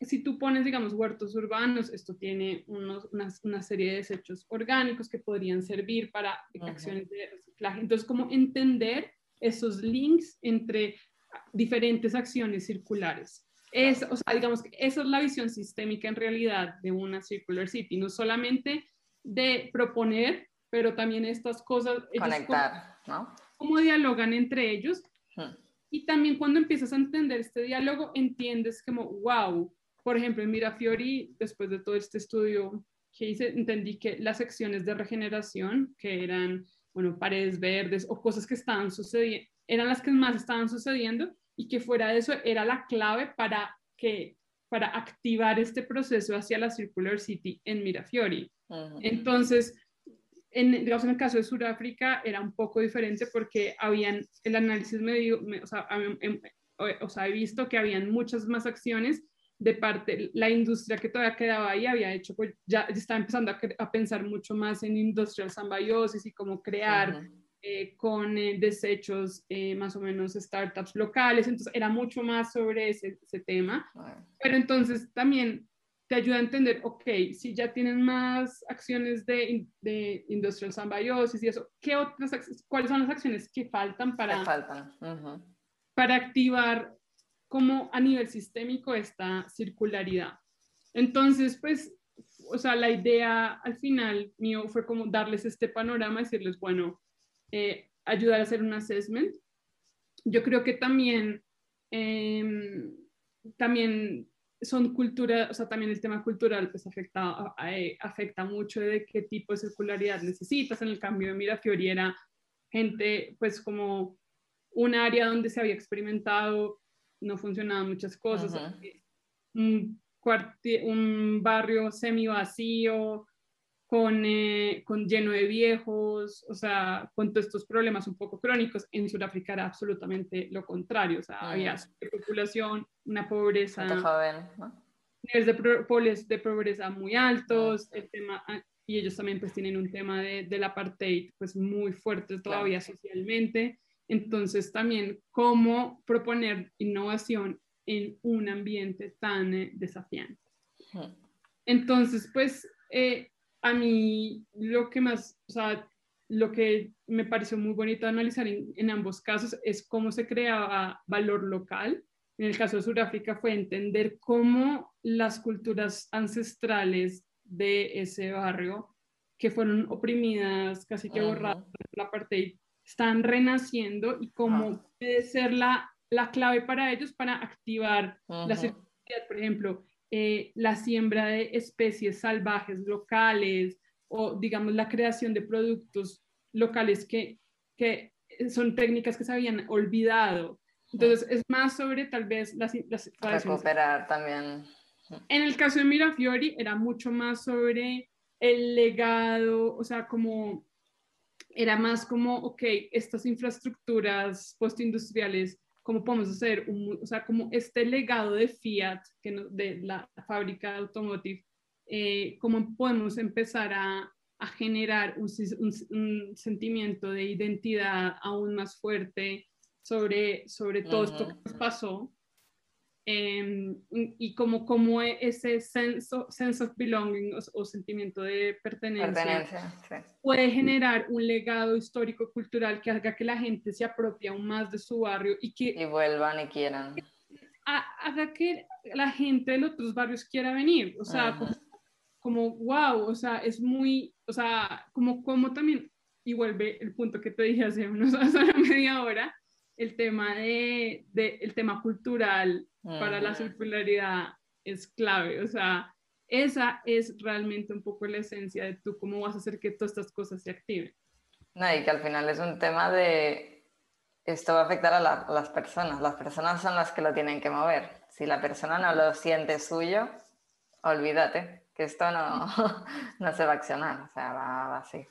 si tú pones, digamos, huertos urbanos, esto tiene unos, una, serie de desechos orgánicos que podrían servir para acciones de reciclaje. Entonces, como entender esos links entre diferentes acciones circulares. Es, o sea, digamos que esa es la visión sistémica en realidad de una Circular City, no solamente de proponer, pero también estas cosas. Conectar, ¿no? Cómo dialogan entre ellos. Y también cuando empiezas a entender este diálogo, entiendes como, wow, por ejemplo, en Mirafiori, después de todo este estudio que hice, entendí que las secciones de regeneración, que eran, bueno, paredes verdes o cosas que estaban sucediendo, eran las que más estaban sucediendo y que fuera de eso era la clave para que para activar este proceso hacia la Circular City en Mirafiori. Entonces, en, digamos, en el caso de Sudáfrica era un poco diferente porque habían, el análisis me, o, sea, em, o, sea, he visto que habían muchas más acciones de parte, la industria que todavía quedaba ahí había hecho, pues ya, estaba empezando a, pensar mucho más en industrial symbiosis y cómo crear eh, con eh, desechos eh, más o menos startups locales, entonces era mucho más sobre ese, ese tema, pero entonces también te ayuda a entender, ok, si ya tienen más acciones de, de industrial symbiosis y eso, ¿qué otras, ¿cuáles son las acciones que faltan para, faltan? para activar como a nivel sistémico esta circularidad? Entonces, pues, o sea, la idea al final mío fue como darles este panorama, decirles, bueno, eh, ayudar a hacer un assessment. Yo creo que también, em, también son cultura, o sea, también el tema cultural pues afecta, eh, afecta mucho de qué tipo de circularidad necesitas. En el cambio de Mirafiori era gente, pues como un área donde se había experimentado, no funcionaban muchas cosas, un, un barrio semi vacío, con, eh, con, lleno de viejos, o sea, con todos estos problemas un poco crónicos. En Sudáfrica era absolutamente lo contrario, o sea, había mm. población, una pobreza, joven, niveles de, de, pobreza muy altos, el tema, ah, y ellos también pues tienen un tema de, del apartheid pues muy fuerte todavía socialmente. Entonces también cómo proponer innovación en un ambiente tan eh, desafiante. Entonces, pues eh, a mí lo que más, o sea, lo que me pareció muy bonito analizar en, ambos casos es cómo se creaba valor local. En el caso de Sudáfrica fue entender cómo las culturas ancestrales de ese barrio, que fueron oprimidas, casi que borradas por la parte, están renaciendo y cómo puede ser la, la clave para ellos para activar la circularidad. Por ejemplo, eh, la siembra de especies salvajes locales o, digamos, la creación de productos locales que, que son técnicas que se habían olvidado. Entonces, es más sobre tal vez las... las Recuperar también. En el caso de Mirafiori, era mucho más sobre el legado, o sea, como era más como, ok, estas infraestructuras postindustriales cómo podemos hacer, un, o sea, como este legado de Fiat, que de la fábrica de automotive, eh, cómo podemos empezar a, a generar un, un, sentimiento de identidad aún más fuerte sobre, sobre todo esto que nos pasó Em, y como, como ese sense, sense of belonging o, sentimiento de pertenencia, puede generar un legado histórico cultural que haga que la gente se apropie aún más de su barrio y que y vuelvan y quieran. Haga que la gente de los otros barrios quiera venir o sea como, wow o sea es muy o sea como como también y vuelve el punto que te dije hace unos hace una media hora el tema de, de el tema cultural para la circularidad es clave. O sea, esa es realmente un poco la esencia de tú cómo vas a hacer que todas estas cosas se activen. No, y que al final es un tema de esto va a afectar a, las personas. Las personas son las que lo tienen que mover. Si la persona no lo siente suyo, olvídate que esto no, no se va a accionar. O sea, va, así.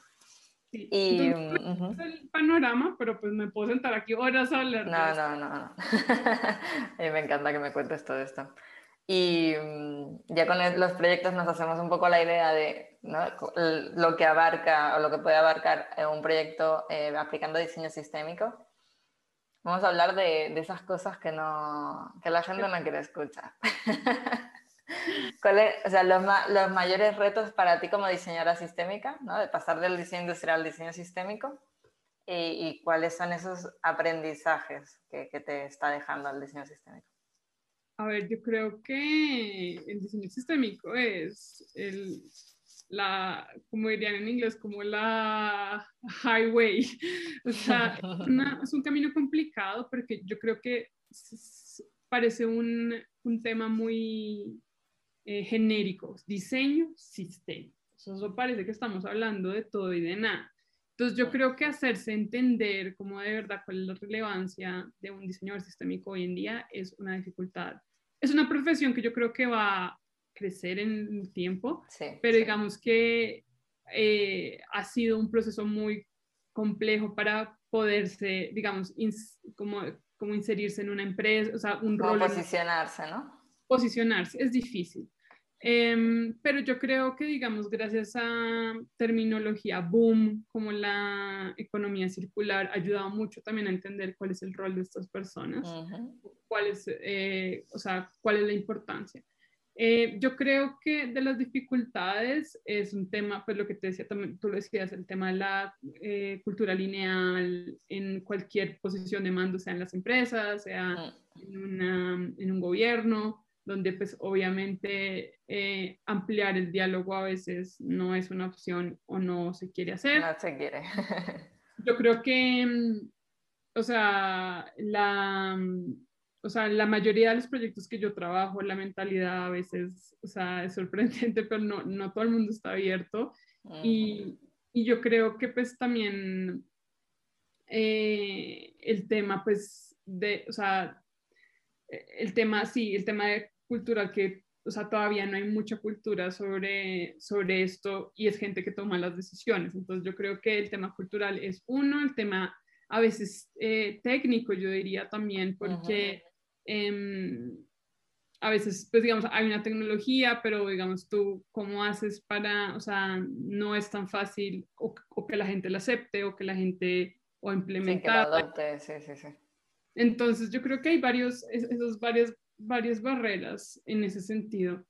Y el panorama, pero pues me puedo sentar aquí horas a hablar. No, no, no, no. me encanta que me cuentes todo esto. Y mm, ya con los proyectos nos hacemos un poco la idea de lo que abarca o lo que puede abarcar un proyecto eh, aplicando diseño sistémico. Vamos a hablar de, de esas cosas que, no, que la gente no quiere escuchar. ¿Cuáles, o sea, los, los, mayores retos para ti como diseñadora sistémica, ¿no? de pasar del diseño industrial al diseño sistémico? Y, cuáles son esos aprendizajes que, que, te está dejando el diseño sistémico? A ver, yo creo que el diseño sistémico es el, la, como dirían en inglés, como la highway. O sea, es un camino complicado porque yo creo que parece un, un tema muy eh, genéricos, diseño, sistema. Eso parece que estamos hablando de todo y de nada. Entonces yo creo que hacerse entender cómo de verdad cuál es la relevancia de un diseñador sistémico hoy en día es una dificultad. Es una profesión que yo creo que va a crecer en el tiempo, pero digamos que eh, ha sido un proceso muy complejo para poderse, digamos, como, como inserirse en una empresa, o sea, un rol. Posicionarse, ¿no? Posicionarse, es difícil. Em, pero yo creo que, digamos, gracias a terminología boom, como la economía circular, ha ayudado mucho también a entender cuál es el rol de estas personas, cuál, es, eh, o sea, cuál es la importancia. Eh, yo creo que de las dificultades es un tema, pues lo que te decía, también tú lo decías, el tema de la eh, cultura lineal en cualquier posición de mando, sea en las empresas, sea en, en un gobierno, donde pues obviamente eh, ampliar el diálogo a veces no es una opción o no se quiere hacer. No se quiere. Yo creo que, mm, o sea, la, mm, o sea, la mayoría de los proyectos que yo trabajo, la mentalidad a veces, o sea, es sorprendente, pero no, no todo el mundo está abierto. y, y, yo creo que pues también eh, el tema pues de, o sea, el tema, sí, el tema de cultural que, o sea, todavía no hay mucha cultura sobre, sobre esto y es gente que toma las decisiones. Entonces yo creo que el tema cultural es uno, el tema a veces eh, técnico, yo diría también, porque em, a veces, pues digamos, hay una tecnología, pero digamos, tú, ¿cómo haces para, o sea, no es tan fácil o, que la gente la acepte o que la gente o implementar. Sí, sí, sí. Entonces, yo creo que hay varios, esos varias, varias barreras en ese sentido.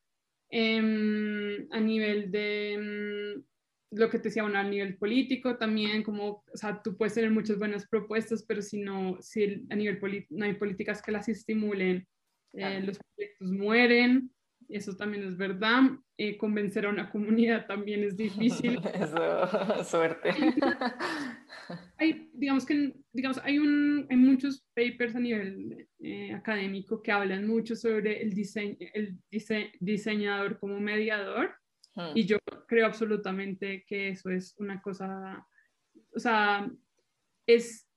Em, a nivel de mm, lo que te decía, bueno, a nivel político también, como, o sea, tú puedes tener muchas buenas propuestas, pero si no, si a nivel no hay políticas que las estimulen, eh, los proyectos mueren, eso también es verdad. Eh, convencer a una comunidad también es difícil. Eso, suerte. Hay, digamos que, digamos, hay, un, hay muchos papers a nivel eh, académico que hablan mucho sobre el, diseño, el diseñador como mediador hmm. y yo creo absolutamente que eso es una cosa, o sea, es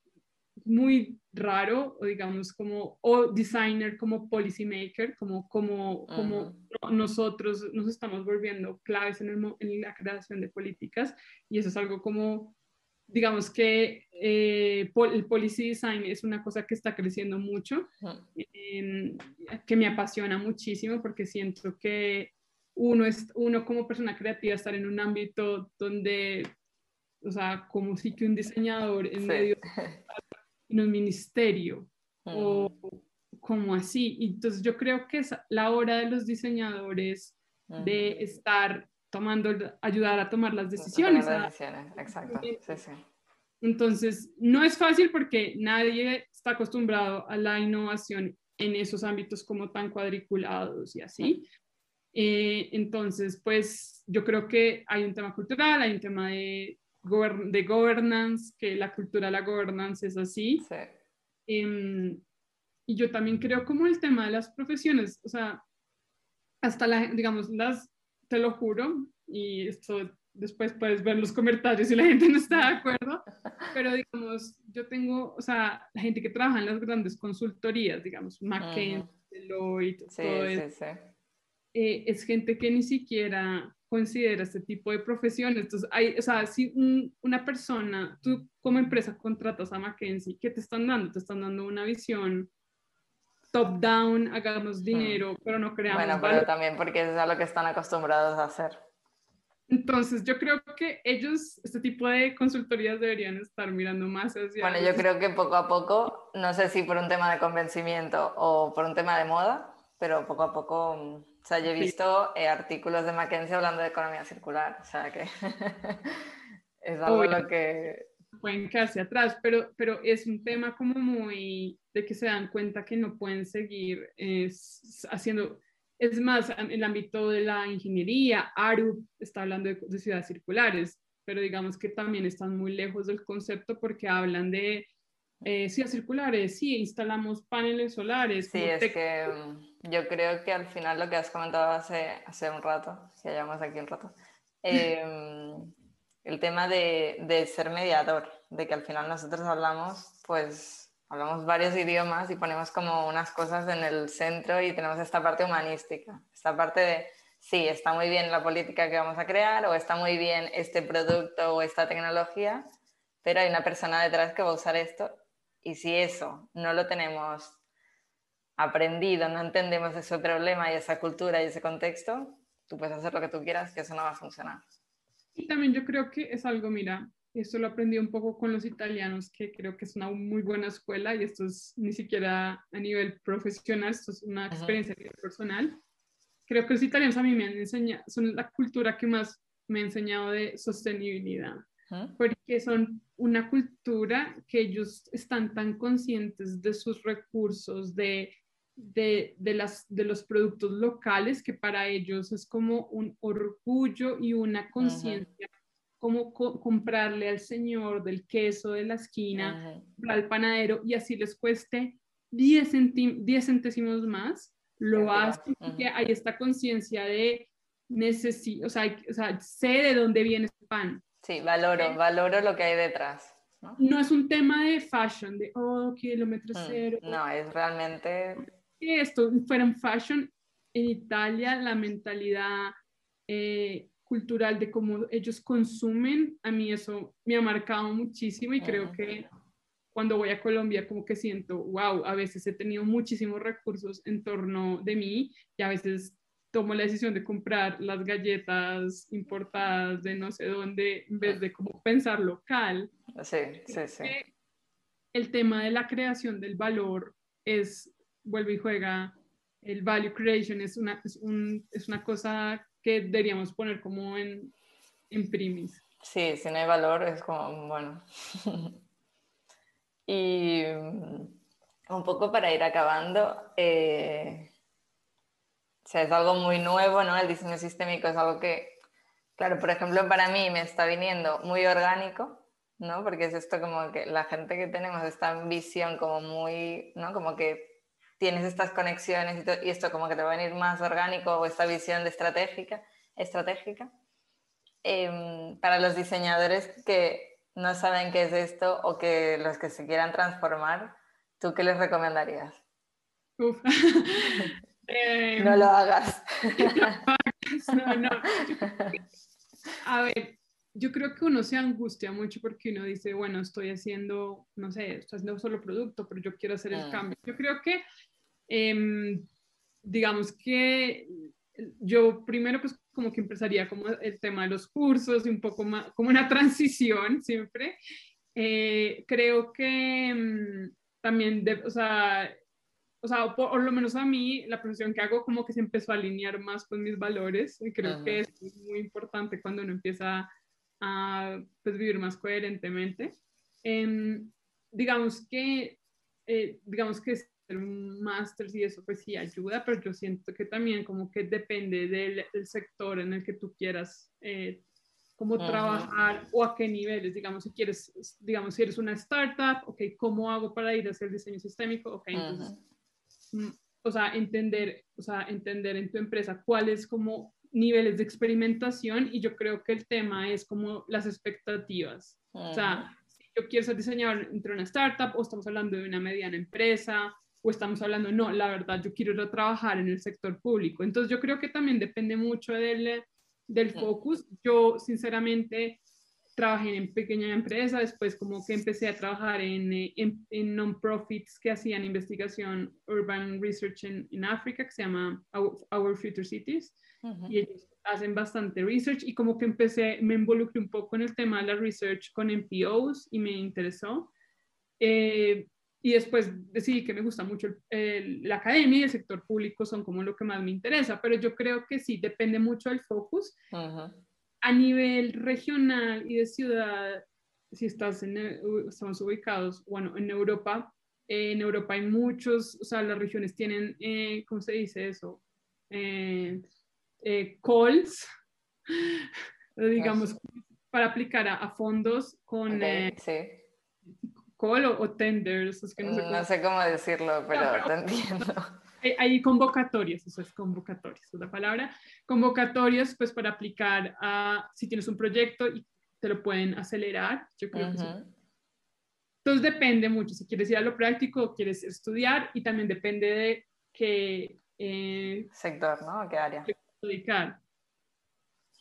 muy raro, o digamos, como, o designer como policy maker, como, como, como nosotros nos estamos volviendo claves en, el, en la creación de políticas y eso es algo como digamos que eh, el policy design es una cosa que está creciendo mucho, em, que me apasiona muchísimo porque siento que uno, es, uno como persona creativa estar en un ámbito donde, o sea, como si que un diseñador en medio en un ministerio o como así. Entonces yo creo que es la hora de los diseñadores de estar tomando, ayudar a tomar las decisiones. exacto. Entonces, no es fácil porque nadie está acostumbrado a la innovación en esos ámbitos como tan cuadriculados y así. Eh, entonces, pues yo creo que hay un tema cultural, hay un tema de, de governance, que la cultura, la governance es así. Em, y yo también creo como el tema de las profesiones, o sea, hasta la, digamos, las te lo juro, y esto después puedes ver los comentarios si la gente no está de acuerdo, pero digamos, yo tengo, o sea, la gente que trabaja en las grandes consultorías, digamos, McKinsey, Deloitte, todo eso, eh, es gente que ni siquiera considera este tipo de profesiones. Entonces, hay, o sea, si una persona, tú como empresa contratas a McKinsey, ¿qué te están dando? Te están dando una visión top-down, hagamos dinero, pero no creamos Bueno, pero también porque es a lo que están acostumbrados a hacer. Entonces, yo creo que ellos, este tipo de consultorías deberían estar mirando más hacia... Bueno, yo creo que poco a poco, no sé si por un tema de convencimiento o por un tema de moda, pero poco a poco O sea, yo he visto eh, artículos de McKenzie hablando de economía circular, o sea que es algo lo que... Pueden quedarse atrás, pero, pero es un tema como muy de que se dan cuenta que no pueden seguir haciendo... Es más, en el ámbito de la ingeniería, ARU está hablando de, de ciudades circulares, pero digamos que también están muy lejos del concepto porque hablan de eh, ciudades circulares, sí, instalamos paneles solares. Sí, es que mm, yo creo que al final lo que has comentado hace, hace un rato, si hayamos aquí un rato, em, el tema de, de, ser mediador, de que al final nosotros hablamos, pues hablamos varios idiomas y ponemos como unas cosas en el centro y tenemos esta parte humanística, esta parte de sí, está muy bien la política que vamos a crear o está muy bien este producto o esta tecnología, pero hay una persona detrás que va a usar esto y si eso no lo tenemos aprendido, no entendemos ese problema y esa cultura y ese contexto, tú puedes hacer lo que tú quieras, que eso no va a funcionar. Y también yo creo que es algo, mira, esto lo aprendí un poco con los italianos, que creo que es una muy buena escuela y esto es ni siquiera a nivel profesional, esto es una experiencia personal. Creo que los italianos a mí me han enseñado, son la cultura que más me ha enseñado de sostenibilidad, porque son una cultura que ellos están tan conscientes de sus recursos, de, de, de, las, de los productos locales, que para ellos es como un orgullo y una conciencia. como comprarle al señor del queso de la esquina, al panadero, y así les cueste 10, 10 centésimos más, lo hace porque hay esta conciencia de necesito, sea, o sea, sé de dónde viene este pan. Sí, valoro, valoro lo que hay detrás. ¿no? no es un tema de fashion, de, oh, kilómetro mm, cero. No, es realmente... Si esto fuera un fashion, en Italia la mentalidad eh, cultural de cómo ellos consumen, a mí eso me ha marcado muchísimo y creo que cuando voy a Colombia como que siento, wow, a veces he tenido muchísimos recursos en torno de mí y a veces tomo la decisión de comprar las galletas importadas de no sé dónde en vez de como pensar local. Sí, sí, sí. El tema de la creación del valor es, vuelve y juega, el value creation es una, es, un, es una cosa que deberíamos poner como en, en primis. Sí, si no hay valor es como, bueno. Y mm, un poco para ir acabando, eh, o sea, es algo muy nuevo, ¿no? El diseño sistémico es algo que, claro, por ejemplo, para mí me está viniendo muy orgánico, ¿no? Porque es esto como que la gente que tenemos esta visión como muy, ¿no? Como que tienes estas conexiones y, esto como que te va a venir más orgánico o esta visión de estratégica. estratégica. Em, para los diseñadores que no saben qué es esto o que los que se quieran transformar, ¿tú qué les recomendarías? Uf. Em, no lo hagas. no, no. A ver, yo creo que uno se angustia mucho porque uno dice, bueno, estoy haciendo, no sé, estoy haciendo solo producto, pero yo quiero hacer el cambio. Yo creo que, em, digamos que yo primero pues como que empezaría como el tema de los cursos y un poco más, como una transición siempre. Eh, creo que mm, también, de, o sea, o sea, por, lo menos a mí, la profesión que hago como que se empezó a alinear más con mis valores y creo que es muy importante cuando uno empieza a pues, vivir más coherentemente. Em, digamos que, eh, digamos que un máster y eso pues sí ayuda, pero yo siento que también como que depende del, sector en el que tú quieras eh, cómo trabajar o a qué niveles, digamos, si quieres, digamos, si eres una startup, ok, ¿cómo hago para ir a hacer diseño sistémico? Ok, entonces, mm, o sea, entender, o sea, entender en tu empresa cuáles como niveles de experimentación y yo creo que el tema es como las expectativas. O sea, si yo quiero ser diseñador entre una startup o estamos hablando de una mediana empresa o estamos hablando, no, la verdad, yo quiero ir a trabajar en el sector público. Entonces yo creo que también depende mucho del, del focus. Yo, sinceramente, trabajé en pequeña empresa, después como que empecé a trabajar en, en, en non-profits que hacían investigación urban research en, África, que se llama Our, Future Cities, y ellos hacen bastante research y como que empecé, me involucré un poco en el tema de la research con NPOs y me interesó. Eh, y después decidí que me gusta mucho la academia y el sector público son como lo que más me interesa, pero yo creo que sí, depende mucho del focus. A nivel regional y de ciudad, si estás en, estamos ubicados, bueno, en Europa, en Europa hay muchos, o sea, las regiones tienen, eh, ¿cómo se dice eso? Eh, eh calls, digamos, para aplicar a, fondos con... Eh, sí call o, tenders. Es que no, sé cómo... decirlo, pero, te entiendo. Hay, convocatorias, eso es convocatorias, es la palabra. Convocatorias, pues para aplicar a si tienes un proyecto y te lo pueden acelerar. Yo creo que sí. Entonces depende mucho si quieres ir a lo práctico o quieres estudiar y también depende de qué eh, sector, ¿no? ¿Qué área? Dedicar.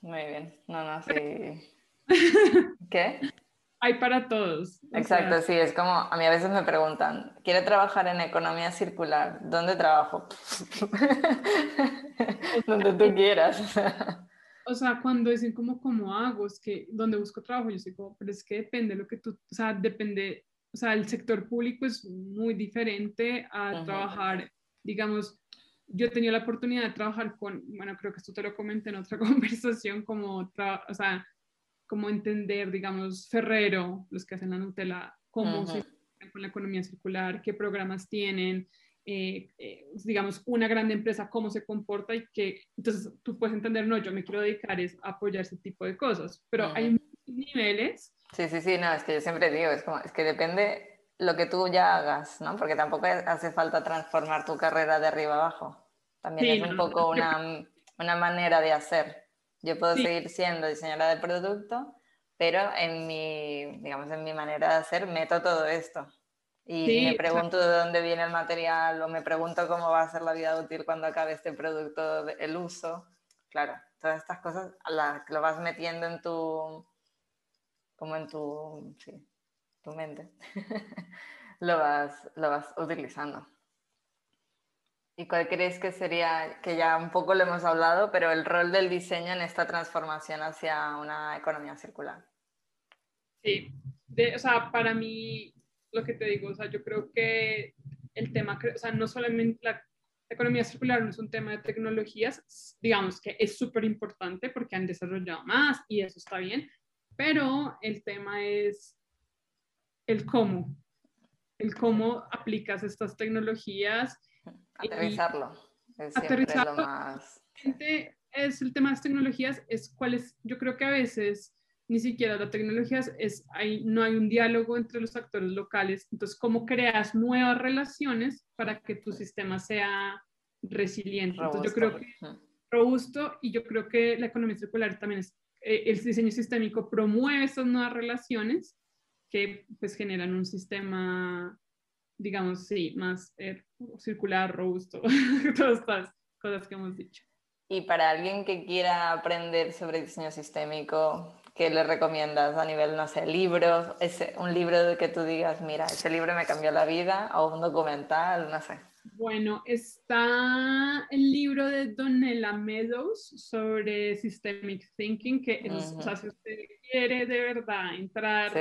Muy bien. No, no, sí. ¿Qué? hay para todos. Exacto, sí, es como, a mí a veces me preguntan, ¿quiere trabajar en economía circular? ¿Dónde trabajo? Donde tú quieras. o sea, cuando dicen como, ¿cómo hago? Es que, ¿dónde busco trabajo? Yo sé como, pero es que depende de lo que tú, o sea, depende, o sea, el sector público es muy diferente a trabajar, digamos, yo he tenido la oportunidad de trabajar con, bueno, creo que esto te lo comenté en otra conversación, como, o sea, cómo entender, digamos, Ferrero, los que hacen la Nutella, cómo se con la economía circular, qué programas tienen, eh, eh, digamos, una gran empresa, cómo se comporta y que, entonces tú puedes entender, no, yo me quiero dedicar es a apoyar ese tipo de cosas, pero hay niveles. Sí, sí, sí, no, es que yo siempre digo, es como, es que depende lo que tú ya hagas, ¿no? Porque tampoco hace falta transformar tu carrera de arriba abajo. También es un poco una, una manera de hacer. Yo puedo seguir siendo diseñadora de producto, pero en mi, digamos, en mi manera de hacer meto todo esto. Y me pregunto de dónde viene el material o me pregunto cómo va a ser la vida útil cuando acabe este producto, el uso. Claro, todas estas cosas las, lo vas metiendo en tu, como en tu, sí, tu mente. lo, vas, lo vas utilizando. ¿Y cuál crees que sería, que ya un poco lo hemos hablado, pero el rol del diseño en esta transformación hacia una economía circular? Sí, de, o sea, para mí, lo que te digo, o sea, yo creo que el tema, o sea, no solamente la economía circular no es un tema de tecnologías, digamos que es súper importante porque han desarrollado más y eso está bien, pero el tema es el cómo, el cómo aplicas estas tecnologías Aterrizarlo. Es aterrizarlo. Lo más... Es el tema de las tecnologías, es cuál es, yo creo que a veces ni siquiera las tecnologías, es, hay, no hay un diálogo entre los actores locales. Entonces, ¿cómo creas nuevas relaciones para que tu sistema sea resiliente? Robusto. Entonces, yo creo que robusto y yo creo que la economía circular también es, eh, el diseño sistémico promueve esas nuevas relaciones que pues generan un sistema digamos, sí, más eh, circular, robusto, todas estas cosas que hemos dicho. Y para alguien que quiera aprender sobre diseño sistémico, ¿qué le recomiendas a nivel, no sé, libros? Ese, un libro de que tú digas, mira, ese libro me cambió la vida, o un documental, no sé. Bueno, está el libro de Donella Meadows sobre Systemic Thinking, que es, o sea, si usted quiere de verdad entrar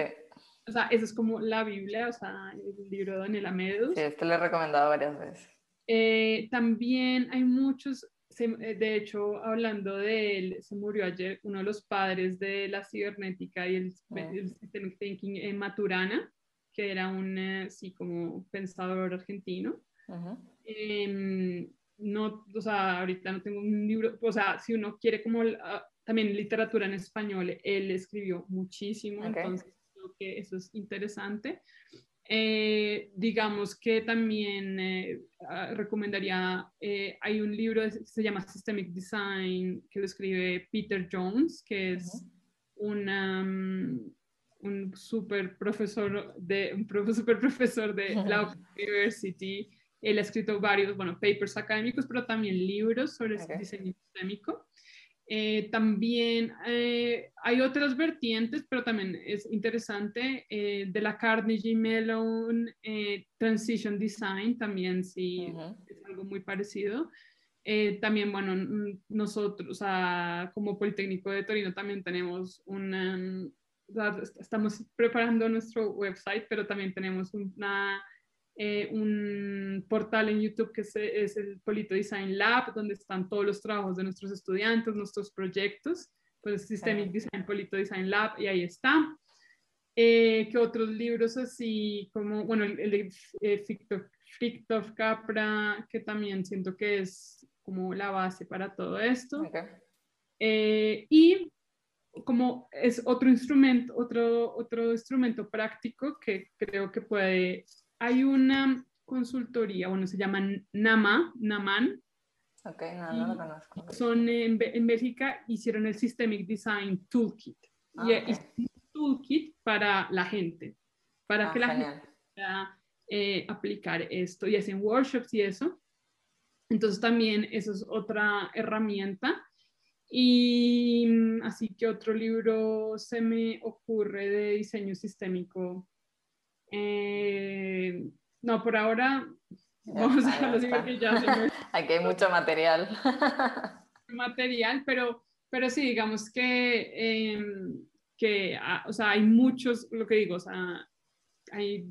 o sea, eso es como la Biblia, o sea, el libro de Daniela Medus. Sí, este lo he recomendado varias veces. Eh, también hay muchos, eh, de hecho, hablando de él, se murió ayer uno de los padres de la cibernética y el, ah. systemic thinking en Maturana, que era un, sí, como pensador argentino. Em, no, o sea, ahorita no tengo un libro, o sea, si uno quiere como ah, también literatura en español, él escribió muchísimo, entonces que eso es interesante. Eh, digamos que también eh, ah, recomendaría, eh, hay un libro que se llama Systemic Design que lo escribe Peter Jones, que es un super profesor de, un super profesor de la University. Él ha escrito varios, bueno, papers académicos, pero también libros sobre diseño sistémico. Eh, también eh, hay otras vertientes, pero también es interesante, eh, de la Carnegie Mellon Transition Design, también sí es algo muy parecido. también, bueno, nosotros, como Politécnico de Torino, también tenemos una, estamos preparando nuestro website, pero también tenemos una eh, un portal en YouTube que es, el Polito Design Lab, donde están todos los trabajos de nuestros estudiantes, nuestros proyectos, pues Systemic Design Polito Design Lab, y ahí está. Eh, que otros libros así como, bueno, el, de eh, Fictof Capra, que también siento que es como la base para todo esto. Eh, y como es otro instrumento, otro, otro instrumento práctico que creo que puede, hay una consultoría, bueno, se llama NAMA, NAMAN. Ok, no, no lo conozco. Son en, en, Bélgica, hicieron el Systemic Design Toolkit. y, es ah, un toolkit para la gente, para ah, que la gente pueda eh, aplicar esto y hacen workshops y eso. Entonces también eso es otra herramienta. Y mm, así que otro libro se me ocurre de diseño sistémico. Eh, no, por ahora vamos a los que ya Aquí hay mucho material. material, pero, pero sí, digamos que, em, que ah, o sea, hay muchos, lo que digo, o sea, hay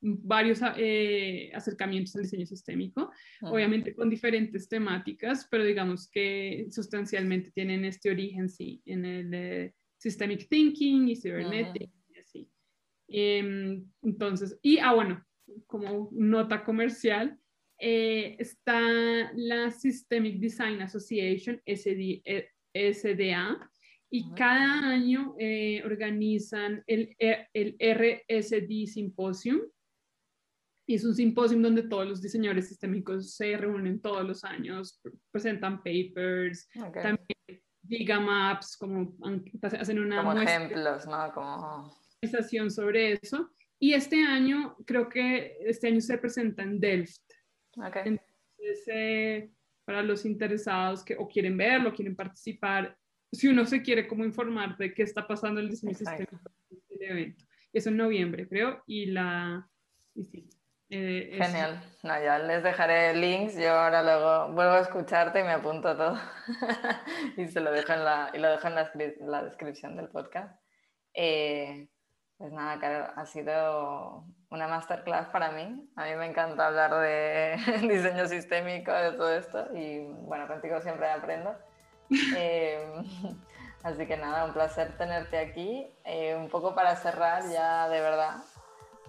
varios eh, acercamientos al diseño sistémico, obviamente con diferentes temáticas, pero digamos que sustancialmente tienen este origen, sí, en el systemic thinking y así. Em, entonces, y, ah, bueno, como nota comercial, eh, está la Systemic Design Association, SD, SDA, y cada año eh, organizan el, el RSD Symposium, y es un simposio donde todos los diseñadores sistémicos se reúnen todos los años, presentan papers, también gigamaps, como hacen una como ejemplos, ¿no? Como sobre eso. Y este año, creo que este año se presenta en Delft. Okay. Entonces, eh, para los interesados que o quieren verlo, quieren participar, si uno se quiere como informar de qué está pasando en el diseño sistémico, el evento. Es en noviembre, creo, y la... Y sí, eh, Genial. No, ya les dejaré links. Yo ahora luego vuelvo a escucharte y me apunto todo. y se lo dejo en la, y lo dejo en la, descripción del podcast. Eh, pues nada, Carol, ha sido una masterclass para mí. A mí me encanta hablar de diseño sistémico, de todo esto. Y bueno, contigo siempre aprendo. Eh, así que nada, un placer tenerte aquí. un poco para cerrar ya de verdad.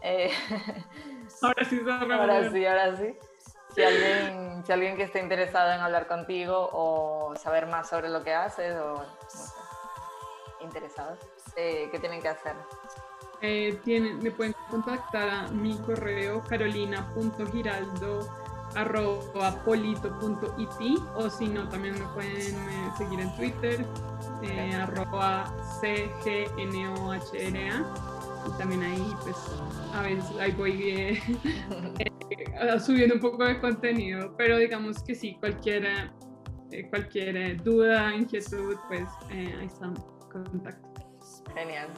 Eh, ahora sí, ahora sí, ahora sí. Si alguien, si alguien que esté interesado en hablar contigo o saber más sobre lo que haces o no sé, interesados, eh, ¿qué tienen que hacer? Eh, tienen, me pueden contactar a mi correo carolina.giraldo.polito.it o si no, también me pueden seguir en Twitter, eh, arroba cgnohra y también ahí pues a veces ahí voy eh, eh, subiendo un poco de contenido, pero digamos que sí, cualquier, eh, cualquier duda, inquietud, pues ahí está contacto. Genial,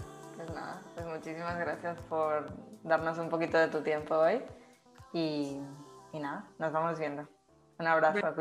pues nada, pues muchísimas gracias por darnos un poquito de tu tiempo hoy y, y nada, nos vamos viendo. Un abrazo, cuidado.